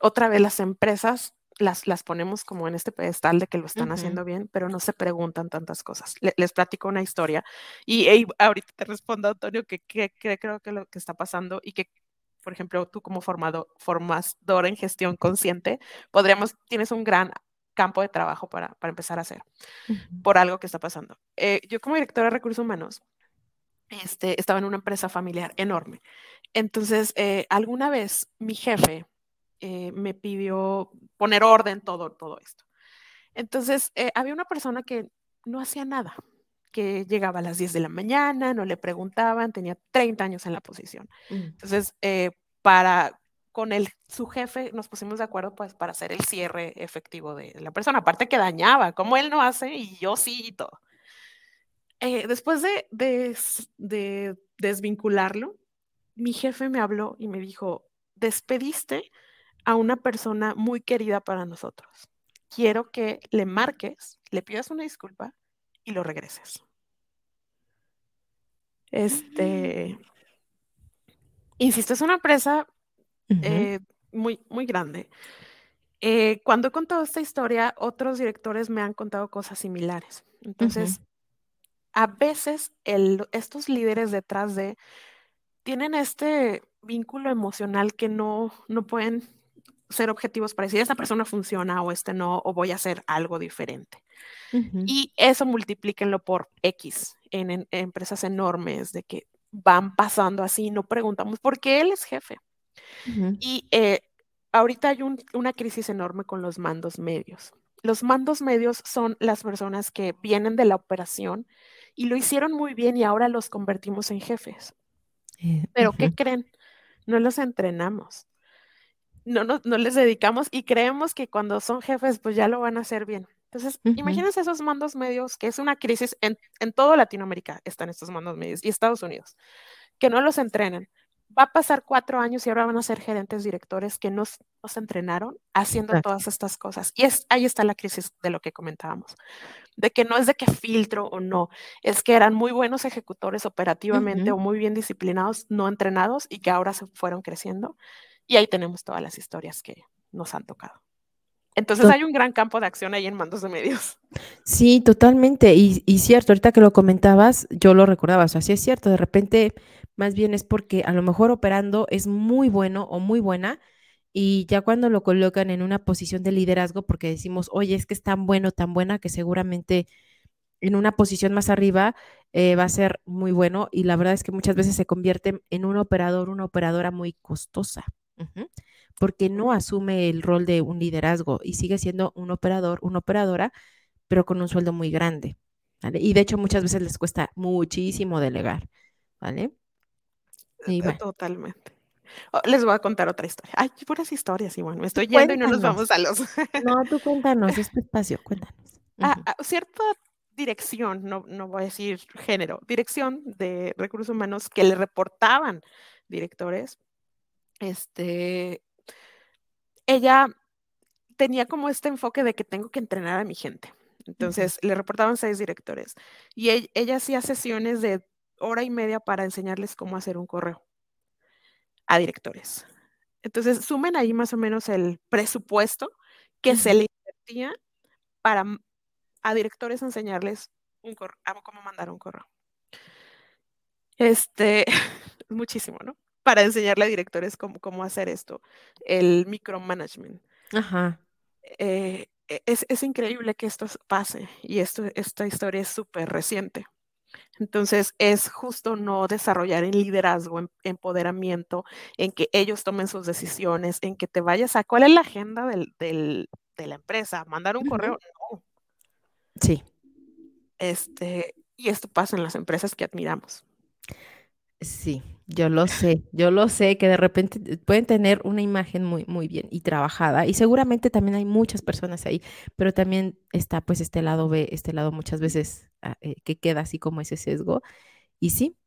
Speaker 2: otra vez las empresas las, las ponemos como en este pedestal de que lo están uh -huh. haciendo bien, pero no se preguntan tantas cosas. Le, les platico una historia y, ahorita te respondo, Antonio, que, que, que creo que lo que está pasando y que por ejemplo, tú como formado, formador en gestión consciente, podríamos, tienes un gran campo de trabajo para, para empezar a hacer uh -huh. por algo que está pasando. Eh, yo como directora de recursos humanos este, estaba en una empresa familiar enorme. Entonces, eh, alguna vez mi jefe eh, me pidió poner orden todo, todo esto. Entonces, había una persona que no hacía nada, que llegaba a las 10 de la mañana, no le preguntaban, tenía 30 años en la posición. -huh. Entonces, para con el, su jefe nos pusimos de acuerdo pues para hacer el cierre efectivo de la persona, aparte que dañaba, como él no hace y yo sí y todo. Eh, después de, de, de, desvincularlo, mi jefe me habló y me dijo, despediste a una persona muy querida para nosotros. quiero que le marques, le pidas una disculpa y lo regreses. Este, insisto, es una empresa eh, muy, muy grande. Eh, cuando he contado esta historia, otros directores me han contado cosas similares. Entonces, a veces estos líderes detrás de tienen este vínculo emocional que no, no pueden ser objetivos para decir, esta persona funciona o este no, o voy a hacer algo diferente. Y eso multiplíquenlo por X en, empresas enormes de que van pasando así, no preguntamos por qué él es jefe. Y eh, ahorita hay una crisis enorme con los mandos medios. Los mandos medios son las personas que vienen de la operación y lo hicieron muy bien y ahora los convertimos en jefes. Eh, Pero ¿qué creen? No los entrenamos no, no, les dedicamos y creemos que cuando son jefes, pues ya lo van a hacer bien. Entonces, imagínense esos mandos medios, que es una crisis en, en toda Latinoamérica, están estos mandos medios y Estados Unidos, que no los entrenan. Va a pasar cuatro años y ahora van a ser gerentes directores que nos, nos entrenaron haciendo todas estas cosas. Y es, ahí está la crisis de lo que comentábamos, de que no es de que filtro o no, es que eran muy buenos ejecutores operativamente o muy bien disciplinados, no entrenados y que ahora se fueron creciendo y ahí tenemos todas las historias que nos han tocado. Entonces hay un gran campo de acción ahí en mandos de medios. <laughs>
Speaker 1: Sí, totalmente. Y, y, cierto, ahorita que lo comentabas, yo lo recordaba. O sea, sí es cierto, de repente, más bien es porque a lo mejor operando es muy bueno o muy buena. Y ya cuando lo colocan en una posición de liderazgo, porque decimos, oye, es que es tan bueno, tan buena, que seguramente en una posición más arriba eh, va a ser muy bueno. Y la verdad es que muchas veces se convierte en un operador, una operadora muy costosa porque no asume el rol de un liderazgo y sigue siendo un operador, una operadora, pero con un sueldo muy grande. Y de hecho muchas veces les cuesta muchísimo delegar, ¿vale?
Speaker 2: Eh, Totalmente. Oh, les voy a contar otra historia. Ay, puras historias, igual. Me estoy yendo y no nos vamos a los.
Speaker 1: no, <laughs> tú cuéntanos, este espacio, cuéntanos.
Speaker 2: Ah, cierta dirección, no, no voy a decir género, dirección de recursos humanos que le reportaban directores, este, ella tenía como este enfoque de que tengo que entrenar a mi gente. Entonces le reportaban seis directores y ella, hacía sesiones de hora y media para enseñarles cómo hacer un correo a directores. Entonces sumen ahí más o menos el presupuesto que se le invertía para a directores enseñarles un correo, cómo mandar un correo. Este, <laughs> muchísimo, ¿no? Para enseñarle a directores cómo, cómo hacer esto, el micromanagement. Ajá. Eh, e, es, increíble que esto pase y esto, esta historia es súper reciente. Entonces es justo no desarrollar en liderazgo, en empoderamiento, en que ellos tomen sus decisiones, en que te vayas a cuál es la agenda del, de la empresa, mandar un correo, no.
Speaker 1: Sí.
Speaker 2: Este, y esto pasa en las empresas que admiramos.
Speaker 1: Sí, yo lo sé, yo lo sé que de repente eh, pueden tener una imagen muy, muy bien y trabajada y seguramente también hay muchas personas ahí, pero también está pues este lado B, este lado muchas veces ah, eh, que queda así como ese sesgo. Y sí,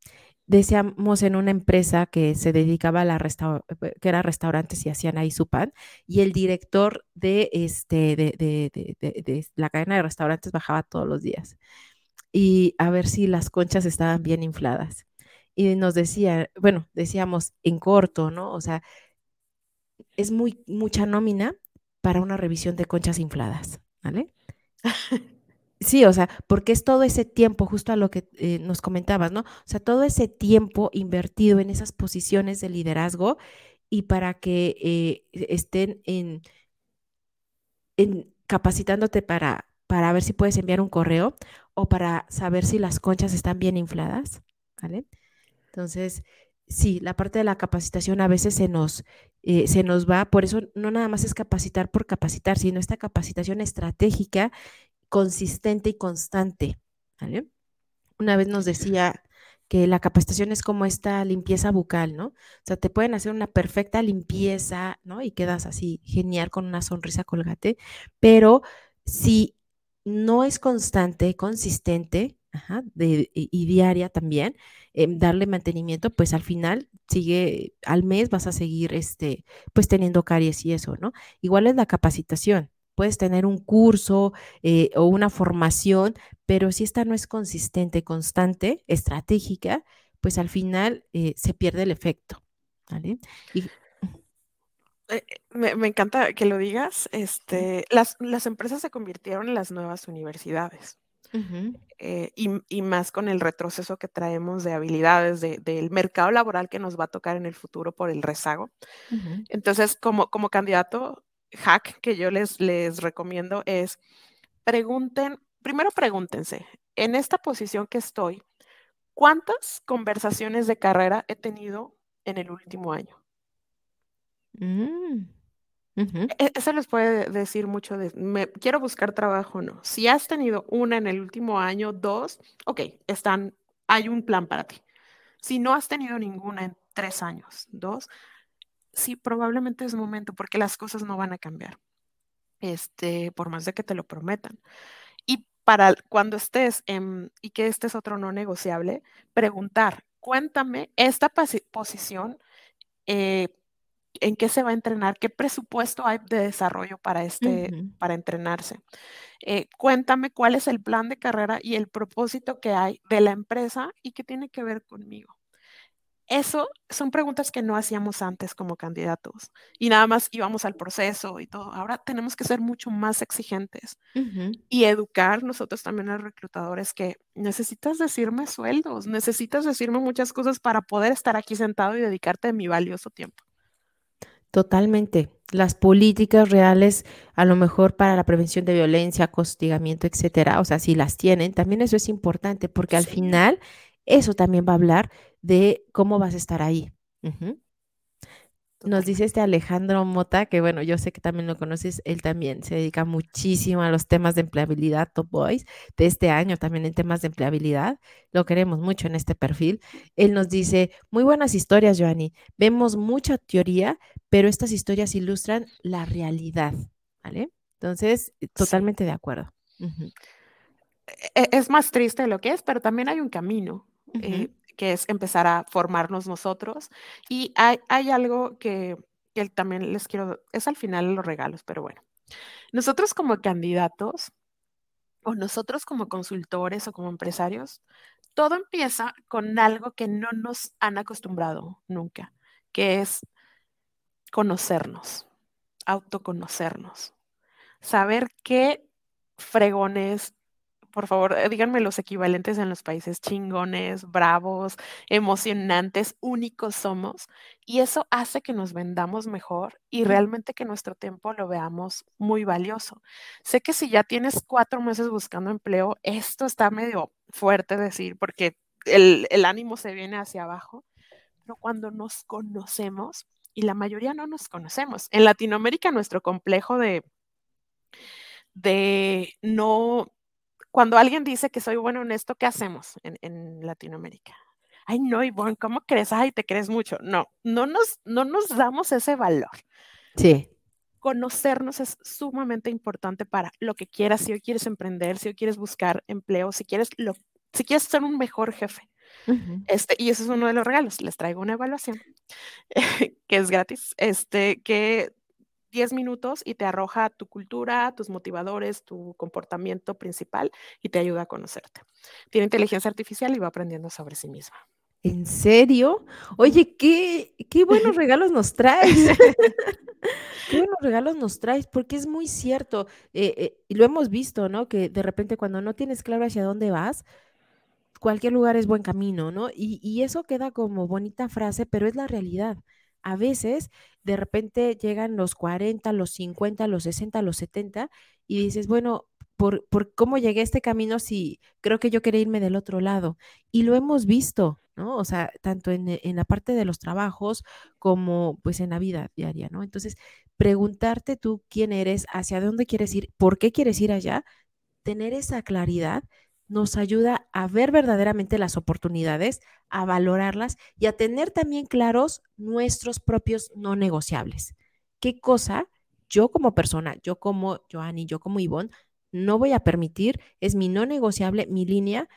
Speaker 1: decíamos en una empresa que se dedicaba a la eh, que era restaurantes y hacían ahí su pan y el director de este de, de, de, de la cadena de restaurantes bajaba todos los días y a ver si las conchas estaban bien infladas y nos decía, bueno, decíamos en corto, ¿no? O sea, es muy mucha nómina para una revisión de conchas infladas, ¿vale? Sí, o sea, porque es todo ese tiempo, justo a lo que eh, nos comentabas, ¿no? O sea, todo ese tiempo invertido en esas posiciones de liderazgo y para que eh, estén en, en capacitándote para, para ver si puedes enviar un correo o para saber si las conchas están bien infladas, ¿vale? Entonces, sí, la parte de la capacitación a veces se nos, eh, se nos va, por eso no nada más es capacitar por capacitar, sino esta capacitación estratégica, consistente y constante. Una vez nos decía que la capacitación es como esta limpieza bucal, ¿no? O sea, te pueden hacer una perfecta limpieza, ¿no? Y quedas así genial con una sonrisa colgate, pero si no es constante, consistente, y diaria también, Em, darle mantenimiento, pues al final sigue, al mes vas a seguir, este, pues teniendo caries y eso, ¿no? Igual es la capacitación, puedes tener un curso eh, o una formación, pero si esta no es consistente, constante, estratégica, pues al final eh, se pierde el efecto. ¿vale? Y,
Speaker 2: eh, me, me, encanta que lo digas. Este, las, las, empresas se convirtieron en las nuevas universidades. Uh -huh. eh, y, y, más con el retroceso que traemos de habilidades de, del mercado laboral que nos va a tocar en el futuro por el rezago. Uh -huh. Entonces, como, como candidato, hack que yo les, les recomiendo es pregunten, primero pregúntense, en esta posición que estoy, ¿cuántas conversaciones de carrera he tenido en el último año?
Speaker 1: Mm. -huh.
Speaker 2: Eso les puede decir mucho de, me, quiero buscar trabajo o no. Si has tenido una en el último año, dos, ok, están, hay un plan para ti. Si no has tenido ninguna en tres años, dos, sí, probablemente es momento porque las cosas no van a cambiar, este, por más de que te lo prometan. Y para cuando estés en, y que este es otro no negociable, preguntar, cuéntame esta posición, eh, en qué se va a entrenar, qué presupuesto hay de desarrollo para, este, uh -huh. para entrenarse. Eh, cuéntame cuál es el plan de carrera y el propósito que hay de la empresa y qué tiene que ver conmigo. Eso son preguntas que no hacíamos antes como candidatos y nada más íbamos al proceso y todo. Ahora tenemos que ser mucho más exigentes uh -huh. y educar nosotros también a los reclutadores que necesitas decirme sueldos, necesitas decirme muchas cosas para poder estar aquí sentado y dedicarte mi valioso tiempo.
Speaker 1: Totalmente. Las políticas reales, a lo mejor para la prevención de violencia, castigamiento, etcétera, o sea, si las tienen, también eso es importante porque al sí. final eso también va a hablar de cómo vas a estar ahí. Uh -huh. Nos dice este Alejandro Mota, que bueno, yo sé que también lo conoces, él también se dedica muchísimo a los temas de empleabilidad, Top Boys, de este año también en temas de empleabilidad, lo queremos mucho en este perfil. Él nos dice, muy buenas historias, Joanny, vemos mucha teoría, pero estas historias ilustran la realidad, ¿vale? Entonces, totalmente sí. de acuerdo. Uh -huh.
Speaker 2: Es más triste de lo que es, pero también hay un camino. Uh -huh. eh, que es empezar a formarnos nosotros. Y hay, hay algo que, que, también les quiero, es al final los regalos, pero bueno, nosotros como candidatos o nosotros como consultores o como empresarios, todo empieza con algo que no nos han acostumbrado nunca, que es conocernos, autoconocernos, saber qué fregones por favor, eh, díganme los equivalentes en los países chingones, bravos, emocionantes, únicos somos. Y eso hace que nos vendamos mejor y realmente que nuestro tiempo lo veamos muy valioso. Sé que si ya tienes cuatro meses buscando empleo, esto está medio fuerte decir porque el, el ánimo se viene hacia abajo, pero cuando nos conocemos, y la mayoría no nos conocemos, en Latinoamérica nuestro complejo de de no cuando alguien dice que soy bueno en esto, ¿qué hacemos en, en Latinoamérica? Ay, no, Ivonne, ¿cómo crees? Ay, te crees mucho. No, no nos, no nos damos ese valor.
Speaker 1: Sí.
Speaker 2: Conocernos es sumamente importante para lo que quieras, si hoy quieres emprender, si hoy quieres buscar empleo, si quieres, lo, si quieres ser un mejor jefe. Uh -huh. este, y eso es uno de los regalos. Les traigo una evaluación <laughs> que es gratis, este, que 10 minutos y te arroja tu cultura, tus motivadores, tu comportamiento principal y te ayuda a conocerte. Tiene inteligencia artificial y va aprendiendo sobre sí misma.
Speaker 1: ¿En serio? Oye, qué, qué buenos <laughs> regalos nos traes. <laughs> qué buenos regalos nos traes, porque es muy cierto. Eh, eh, y lo hemos visto, ¿no? Que de repente cuando no tienes claro hacia dónde vas, cualquier lugar es buen camino, ¿no? Y, eso queda como bonita frase, pero es la realidad a veces de repente llegan los 40, los 50, los 60, los 70 y dices, bueno, ¿por, por cómo llegué a este camino si creo que yo quería irme del otro lado? Y lo hemos visto, ¿no? O sea, tanto en, en, la parte de los trabajos como pues en la vida diaria, ¿no? Entonces, preguntarte tú quién eres, hacia dónde quieres ir, por qué quieres ir allá, tener esa claridad nos ayuda a ver verdaderamente las oportunidades, a valorarlas y a tener también claros nuestros propios no negociables. ¿Qué cosa yo como persona, yo como Joanny, yo como Ivonne, no voy a permitir, es mi no negociable, mi línea,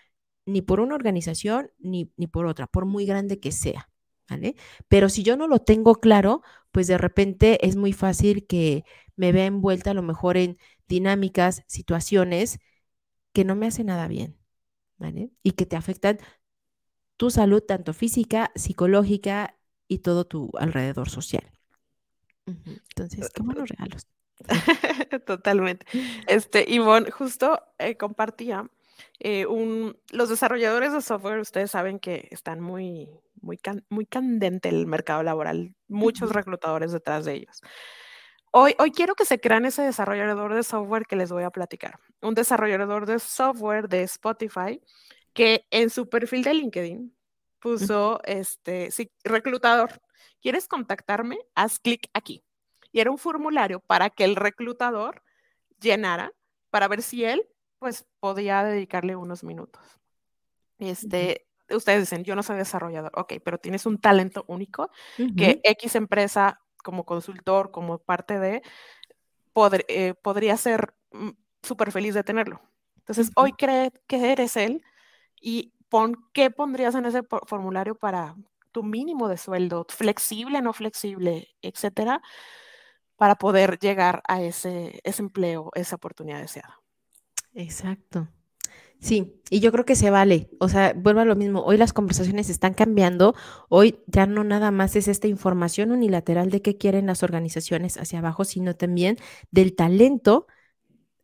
Speaker 1: ni por una organización ni, ni por otra, por muy grande que sea? ¿Vale? Pero si yo no lo tengo claro, pues de repente es muy fácil que me vea envuelta a lo mejor en dinámicas, situaciones que no me hacen nada bien, ¿vale? Y que te afectan tu salud, tanto física, psicológica y todo tu alrededor social. Entonces, qué buenos regalos. <laughs>
Speaker 2: Totalmente. Este, Ivonne justo eh, compartía eh, un, los desarrolladores de software, ustedes saben que están muy, muy, muy candente el mercado laboral, muchos reclutadores detrás de ellos. Hoy, hoy quiero que se crean ese desarrollador de software que les voy a platicar. Un desarrollador de software de Spotify que en su perfil de LinkedIn puso, este, sí, reclutador, ¿quieres contactarme? Haz clic aquí y era un formulario para que el reclutador llenara para ver si él pues podía dedicarle unos minutos. Este, ustedes dicen, yo no soy desarrollador, ok, pero tienes un talento único que X empresa como consultor, como parte de, eh, podría ser mm, súper feliz de tenerlo. Entonces, hoy cree que eres él y pon qué pondrías en ese formulario para tu mínimo de sueldo, flexible, no flexible, etcétera, para poder llegar a ese, ese empleo, esa oportunidad deseada.
Speaker 1: Exacto. Sí, y yo creo que se vale. O sea, vuelvo a lo mismo. Hoy las conversaciones están cambiando. Hoy ya no nada más es esta información unilateral de qué quieren las organizaciones hacia abajo, sino también del talento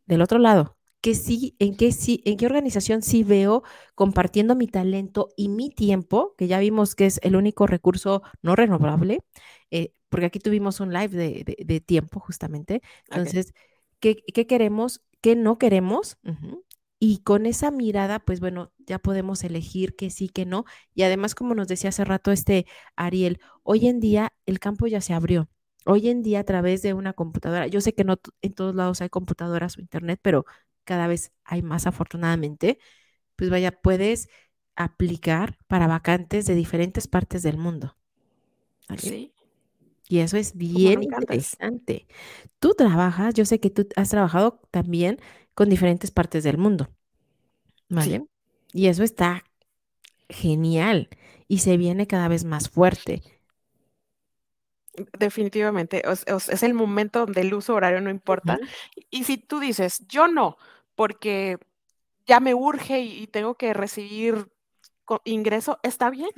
Speaker 1: del otro lado. Que sí, en qué sí, en qué organización sí veo compartiendo mi talento y mi tiempo, que ya vimos que es el único recurso no renovable, eh, porque aquí tuvimos un live de, tiempo justamente. Entonces, ¿qué, queremos? ¿Qué no queremos? Y con esa mirada, pues bueno, ya podemos elegir que sí, que no. Y además, como nos decía hace rato este Ariel, hoy en día el campo ya se abrió. Hoy en día a través de una computadora, yo sé que no en todos lados hay computadoras o internet, pero cada vez hay más afortunadamente, pues vaya, puedes aplicar para vacantes de diferentes partes del mundo.
Speaker 2: Sí.
Speaker 1: Y eso es bien interesante. Tú trabajas, yo sé que tú has trabajado también con diferentes partes del mundo, ¿vale? Y eso está genial y se viene cada vez más fuerte.
Speaker 2: Definitivamente, es, el momento donde el uso horario no importa. Y si tú dices, yo no, porque ya me urge y tengo que recibir ingreso, está bien,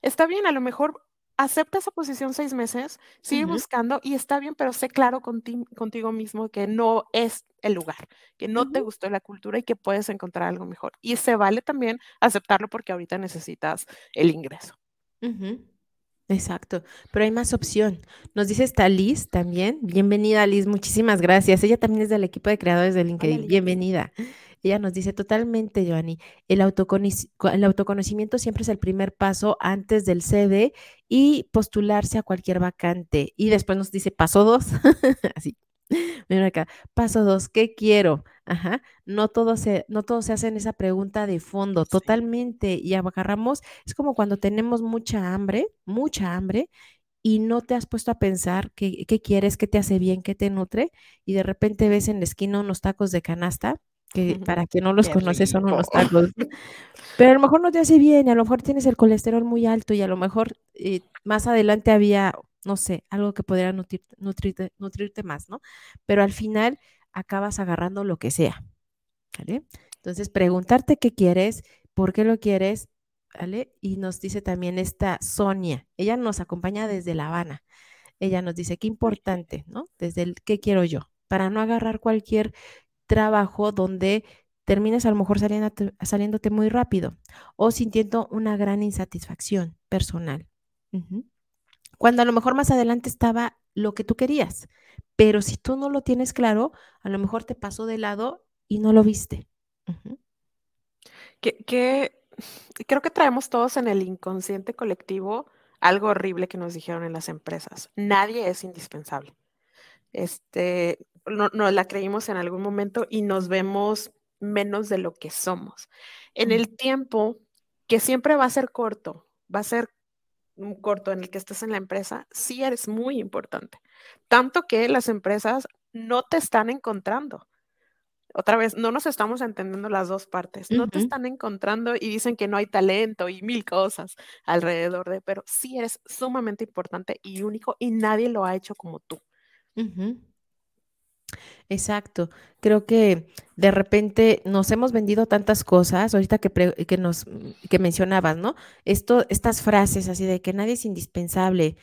Speaker 2: está bien, a lo mejor acepta esa posición seis meses, sigue buscando y está bien, pero sé claro contigo mismo que no es el lugar, que no te gustó la cultura y que puedes encontrar algo mejor. Y se vale también aceptarlo porque ahorita necesitas el ingreso.
Speaker 1: Exacto, pero hay más opción. Nos dice esta Liz también. Bienvenida, Liz, muchísimas gracias. Ella también es del equipo de creadores de LinkedIn. Bienvenida. Ella nos dice totalmente, Joanny, el, el autoconocimiento siempre es el primer paso antes del CD y postularse a cualquier vacante. Y después nos dice paso dos, <laughs> así. Mira acá, paso dos, ¿qué quiero? Ajá, no todo se, no todo se hace en esa pregunta de fondo, totalmente. Y agarramos, es como cuando tenemos mucha hambre, mucha hambre, y no te has puesto a pensar qué, qué quieres, qué te hace bien, qué te nutre, y de repente ves en la esquina unos tacos de canasta que para quien no los conoce son unos tacos. Pero a lo mejor no te hace bien, a lo mejor tienes el colesterol muy alto y a lo mejor eh, más adelante había, no sé, algo que podría nutrirte, nutrirte, más, ¿no? Pero al final acabas agarrando lo que sea, ¿vale? Entonces, preguntarte qué quieres, por qué lo quieres, ¿vale? Y nos dice también esta Sonia, ella nos acompaña desde La Habana. Ella nos dice, qué importante, ¿no? Desde el qué quiero yo, para no agarrar cualquier trabajo donde termines a lo mejor saliéndote, muy rápido o sintiendo una gran insatisfacción personal. Cuando a lo mejor más adelante estaba lo que tú querías, pero si tú no lo tienes claro, a lo mejor te pasó de lado y no lo viste.
Speaker 2: que, creo que traemos todos en el inconsciente colectivo algo horrible que nos dijeron en las empresas. Nadie es indispensable. Este, no, la creímos en algún momento y nos vemos menos de lo que somos. En el tiempo que siempre va a ser corto, va a ser un corto en el que estés en la empresa, sí eres muy importante. Tanto que las empresas no te están encontrando. Otra vez, no nos estamos entendiendo las dos partes. No te están encontrando y dicen que no hay talento y mil cosas alrededor de, pero sí eres sumamente importante y único y nadie lo ha hecho como tú.
Speaker 1: Exacto. Creo que de repente nos hemos vendido tantas cosas, ahorita que, que nos que mencionabas, ¿no? Esto, estas frases así de que nadie es indispensable.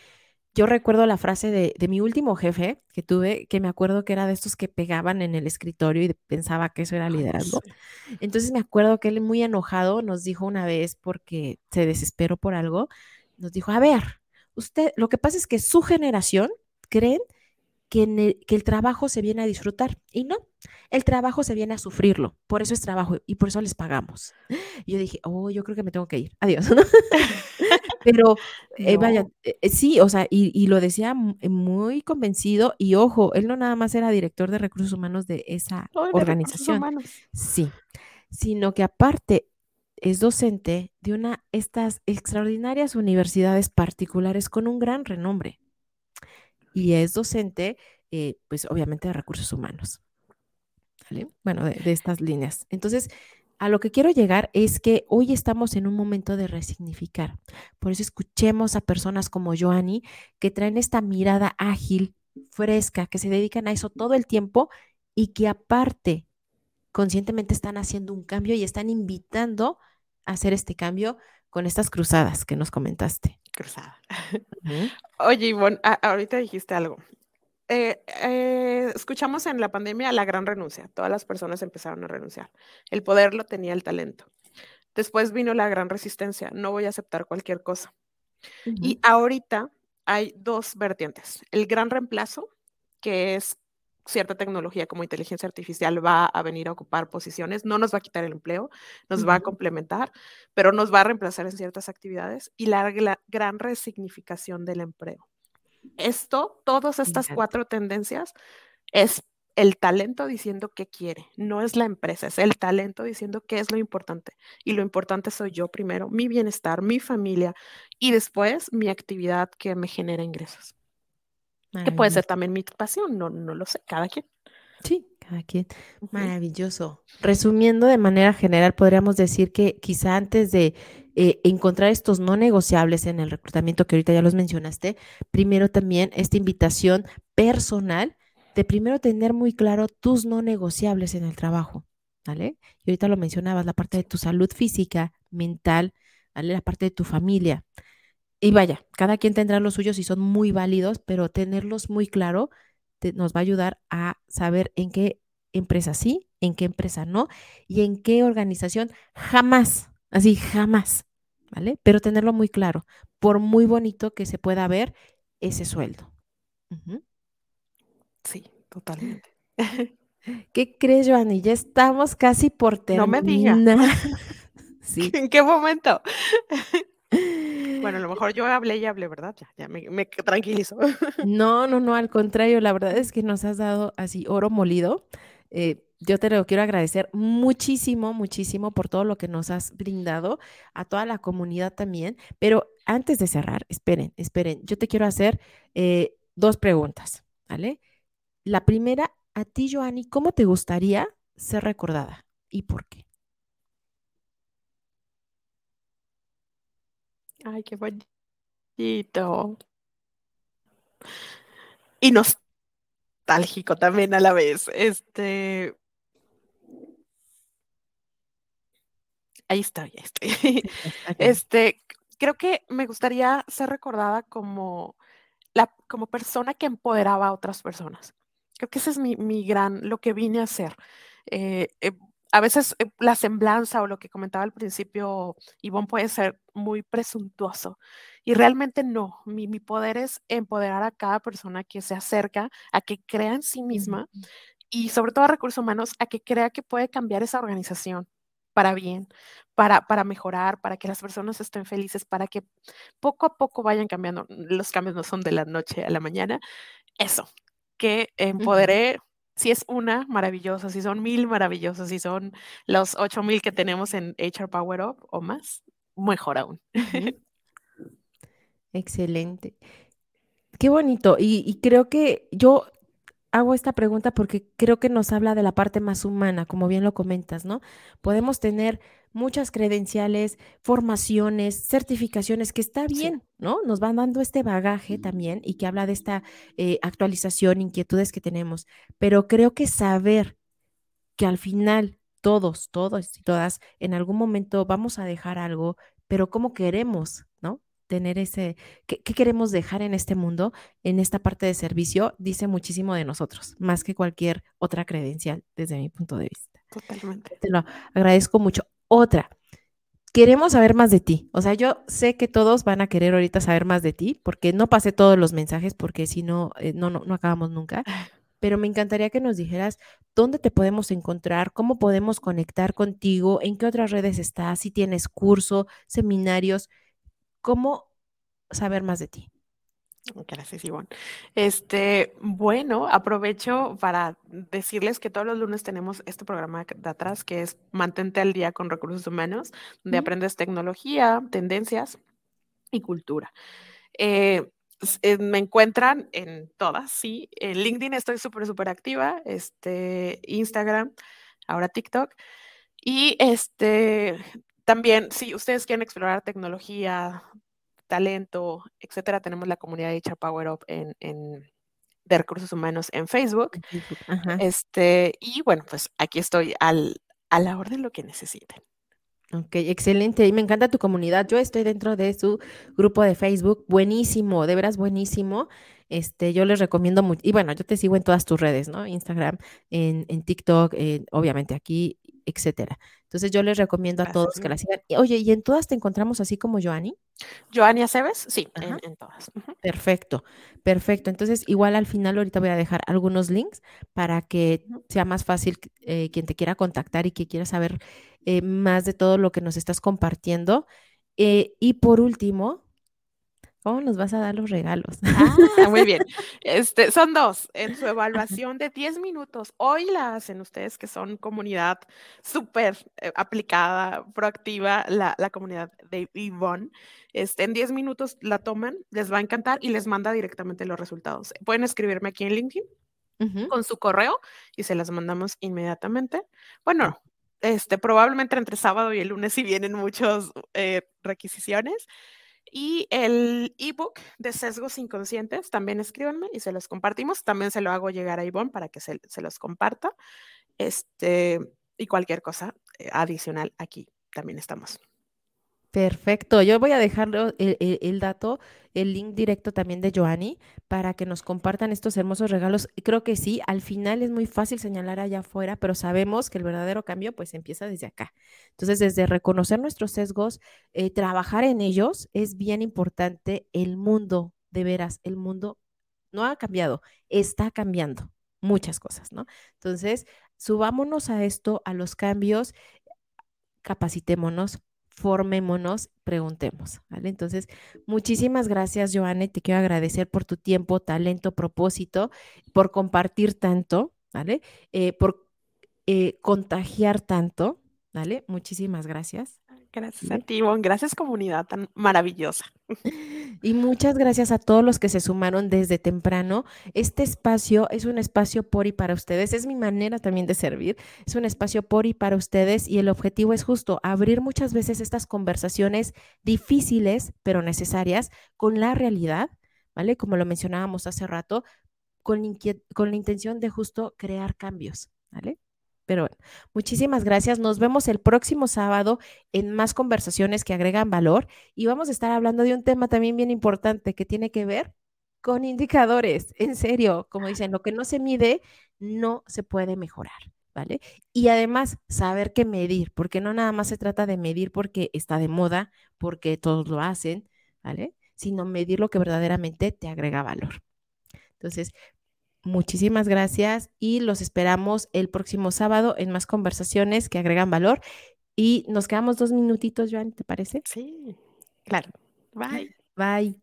Speaker 1: Yo recuerdo la frase de, de, mi último jefe que tuve, que me acuerdo que era de estos que pegaban en el escritorio y pensaba que eso era liderazgo. Entonces me acuerdo que él muy enojado nos dijo una vez porque se desesperó por algo, nos dijo, a ver, usted, lo que pasa es que su generación creen que, el, trabajo se viene a disfrutar y no, el trabajo se viene a sufrirlo, por eso es trabajo y por eso les pagamos. Y yo dije, oh, yo creo que me tengo que ir, adiós. <laughs> Pero eh, vaya, eh, eh, sí, o sea, y, lo decía muy convencido y ojo, él no nada más era director de recursos humanos de esa organización, sí, sino que aparte es docente de una estas extraordinarias universidades particulares con un gran renombre y es docente, eh, pues obviamente de recursos humanos. Bueno, de, estas líneas. Entonces, a lo que quiero llegar es que hoy estamos en un momento de resignificar. Por eso escuchemos a personas como Joanny que traen esta mirada ágil, fresca, que se dedican a eso todo el tiempo y que aparte conscientemente están haciendo un cambio y están invitando a hacer este cambio con estas cruzadas que nos comentaste.
Speaker 2: Cruzada. Oye, Ivonne, ahorita dijiste algo. Eh, eh, escuchamos en la pandemia la gran renuncia. Todas las personas empezaron a renunciar. El poder lo tenía el talento. Después vino la gran resistencia. No voy a aceptar cualquier cosa. Y ahorita hay dos vertientes. El gran reemplazo, que es cierta tecnología como inteligencia artificial va a venir a ocupar posiciones, no nos va a quitar el empleo, nos va a complementar, pero nos va a reemplazar en ciertas actividades y la, gran resignificación del empleo. Esto, todas estas cuatro tendencias, es el talento diciendo qué quiere, no es la empresa, es el talento diciendo qué es lo importante. Y lo importante soy yo primero, mi bienestar, mi familia y después mi actividad que me genera ingresos. Que puede ser también mi pasión, no, no lo sé, cada quien.
Speaker 1: Sí, cada quien. Maravilloso. Resumiendo de manera general, podríamos decir que quizá antes de eh, encontrar estos no negociables en el reclutamiento, que ahorita ya los mencionaste, primero también esta invitación personal de primero tener muy claro tus no negociables en el trabajo, ¿vale? Y ahorita lo mencionabas, la parte de tu salud física, mental, ¿vale? La parte de tu familia. Y vaya, cada quien tendrá los suyos y son muy válidos, pero tenerlos muy claro nos va a ayudar a saber en qué empresa sí, en qué empresa no y en qué organización jamás, así jamás, ¿vale? Pero tenerlo muy claro, por muy bonito que se pueda ver ese sueldo.
Speaker 2: Sí, totalmente. <laughs>
Speaker 1: ¿Qué crees, Joanny? Ya estamos casi por terminar. No me digas. <laughs> <laughs>
Speaker 2: sí. ¿En qué momento? Bueno, a lo <laughs> mejor yo hablé y hablé, ¿verdad? Ya, ya me, me tranquilizo. <laughs>
Speaker 1: No, no, no, al contrario, la verdad es que nos has dado así oro molido. Eh, yo te lo quiero agradecer muchísimo, muchísimo por todo lo que nos has brindado, a toda la comunidad también. Pero antes de cerrar, esperen, esperen, yo te quiero hacer eh, dos preguntas, ¿vale? La primera, a ti, Joanny, ¿cómo te gustaría ser recordada y por qué?
Speaker 2: Ay, qué bonito. Y nostálgico también a la vez. Este. Ahí estoy, ahí estoy. <laughs> <laughs> Este, creo que me gustaría ser recordada como la, como persona que empoderaba a otras personas. Creo que ese es mi, mi gran, lo que vine a hacer. Eh, eh, a veces eh, la semblanza o lo que comentaba al principio Ivonne puede ser muy presuntuoso y realmente no. Mi, poder es empoderar a cada persona que se acerca a que crea en sí misma y sobre todo a recursos humanos a que crea que puede cambiar esa organización para bien, para, para mejorar, para que las personas estén felices, para que poco a poco vayan cambiando. Los cambios no son de la noche a la mañana. Eso, que empoderé si es una, maravillosa, si son mil, maravillosos, si son los ocho mil que tenemos en HR Power Up o más, mejor aún. <laughs>
Speaker 1: Excelente. Qué bonito. Y, creo que yo hago esta pregunta porque creo que nos habla de la parte más humana, como bien lo comentas, ¿no? Podemos tener muchas credenciales, formaciones, certificaciones, que está bien, ¿no? Nos van dando este bagaje también y que habla de esta eh, actualización, inquietudes que tenemos, pero creo que saber que al final todos, todos y todas, en algún momento vamos a dejar algo, pero ¿cómo queremos. Tener ese, ¿qué, queremos dejar en este mundo, en esta parte de servicio, dice muchísimo de nosotros, más que cualquier otra credencial desde mi punto de vista.
Speaker 2: Totalmente.
Speaker 1: Te lo agradezco mucho. Otra, queremos saber más de ti. O sea, yo sé que todos van a querer ahorita saber más de ti, porque no pasé todos los mensajes, porque si no, eh, no, no, no acabamos nunca. Pero me encantaría que nos dijeras dónde te podemos encontrar, cómo podemos conectar contigo, en qué otras redes estás, si tienes curso, seminarios, cómo saber más de ti.
Speaker 2: Gracias, Ivonne. Este, bueno, aprovecho para decirles que todos los lunes tenemos este programa de atrás que es Mantente al día con recursos humanos, donde aprendes tecnología, tendencias y cultura. Eh, eh, me encuentran en todas, sí. En LinkedIn estoy súper, súper activa, este, Instagram, ahora TikTok. Y este, también, si ustedes quieren explorar tecnología, talento, etcétera, tenemos la comunidad de HR Power Up en, de recursos humanos en Facebook. Este, y bueno, pues aquí estoy al, a la orden lo que necesiten.
Speaker 1: Ok, excelente. Y me encanta tu comunidad. Yo estoy dentro de su grupo de Facebook. Buenísimo, de veras buenísimo. Este, yo les recomiendo mucho. Y bueno, yo te sigo en todas tus redes, ¿no? Instagram, en, en TikTok, obviamente aquí etcétera. Entonces yo les recomiendo a todos que la sigan. Oye, ¿y en todas te encontramos así como Joanny?
Speaker 2: Joanny Aceves, sí, en, todas.
Speaker 1: Perfecto, perfecto. Entonces igual al final ahorita voy a dejar algunos links para que sea más fácil eh, quien te quiera contactar y que quiera saber eh, más de todo lo que nos estás compartiendo. Eh, y por último, ¿Cómo nos vas a dar los regalos?
Speaker 2: Ah, muy bien. Este, son dos. En su evaluación de 10 minutos, hoy la hacen ustedes que son comunidad súper eh, aplicada, proactiva, la, la, comunidad de Yvonne. Este, en 10 minutos la toman, les va a encantar y les manda directamente los resultados. Pueden escribirme aquí en LinkedIn con su correo y se las mandamos inmediatamente. Bueno, este, probablemente entre sábado y el lunes si vienen muchas eh, requisiciones. Y el ebook de sesgos inconscientes, también escríbanme y se los compartimos. También se lo hago llegar a Ivonne para que se, se los comparta. Este, y cualquier cosa eh, adicional aquí también estamos.
Speaker 1: Perfecto. Yo voy a dejar el, dato, el link directo también de Joanny para que nos compartan estos hermosos regalos. Creo que sí, al final es muy fácil señalar allá afuera, pero sabemos que el verdadero cambio pues empieza desde acá. Entonces, desde reconocer nuestros sesgos, eh, trabajar en ellos es bien importante. El mundo, de veras, el mundo no ha cambiado, está cambiando muchas cosas, ¿no? Entonces, subámonos a esto, a los cambios, capacitémonos, formémonos, preguntemos, ¿vale? Entonces, muchísimas gracias, Joanne, te quiero agradecer por tu tiempo, talento, propósito, por compartir tanto, ¿vale? Eh, por eh, contagiar tanto, ¿vale? Muchísimas gracias.
Speaker 2: Gracias a ti, Gracias, comunidad tan maravillosa. <laughs>
Speaker 1: Y muchas gracias a todos los que se sumaron desde temprano. Este espacio es un espacio por y para ustedes. Es mi manera también de servir. Es un espacio por y para ustedes y el objetivo es justo abrir muchas veces estas conversaciones difíciles, pero necesarias, con la realidad, ¿vale? Como lo mencionábamos hace rato, con, con la intención de justo crear cambios, ¿vale? Pero bueno, muchísimas gracias. Nos vemos el próximo sábado en más conversaciones que agregan valor y vamos a estar hablando de un tema también bien importante que tiene que ver con indicadores. En serio, como dicen, lo que no se mide no se puede mejorar. ¿Vale? Y además, saber qué medir, porque no nada más se trata de medir porque está de moda, porque todos lo hacen, ¿vale? Sino medir lo que verdaderamente te agrega valor. Entonces, Muchísimas gracias y los esperamos el próximo sábado en más conversaciones que agregan valor. Y nos quedamos dos minutitos, Joan, ¿te parece?
Speaker 2: Sí, claro. Bye.
Speaker 1: Bye.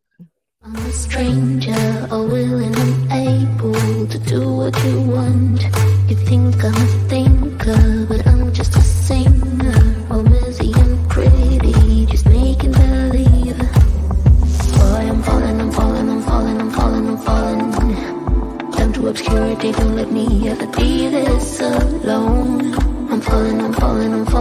Speaker 3: Security, don't let me ever be this alone. I'm falling, I'm falling, I'm falling.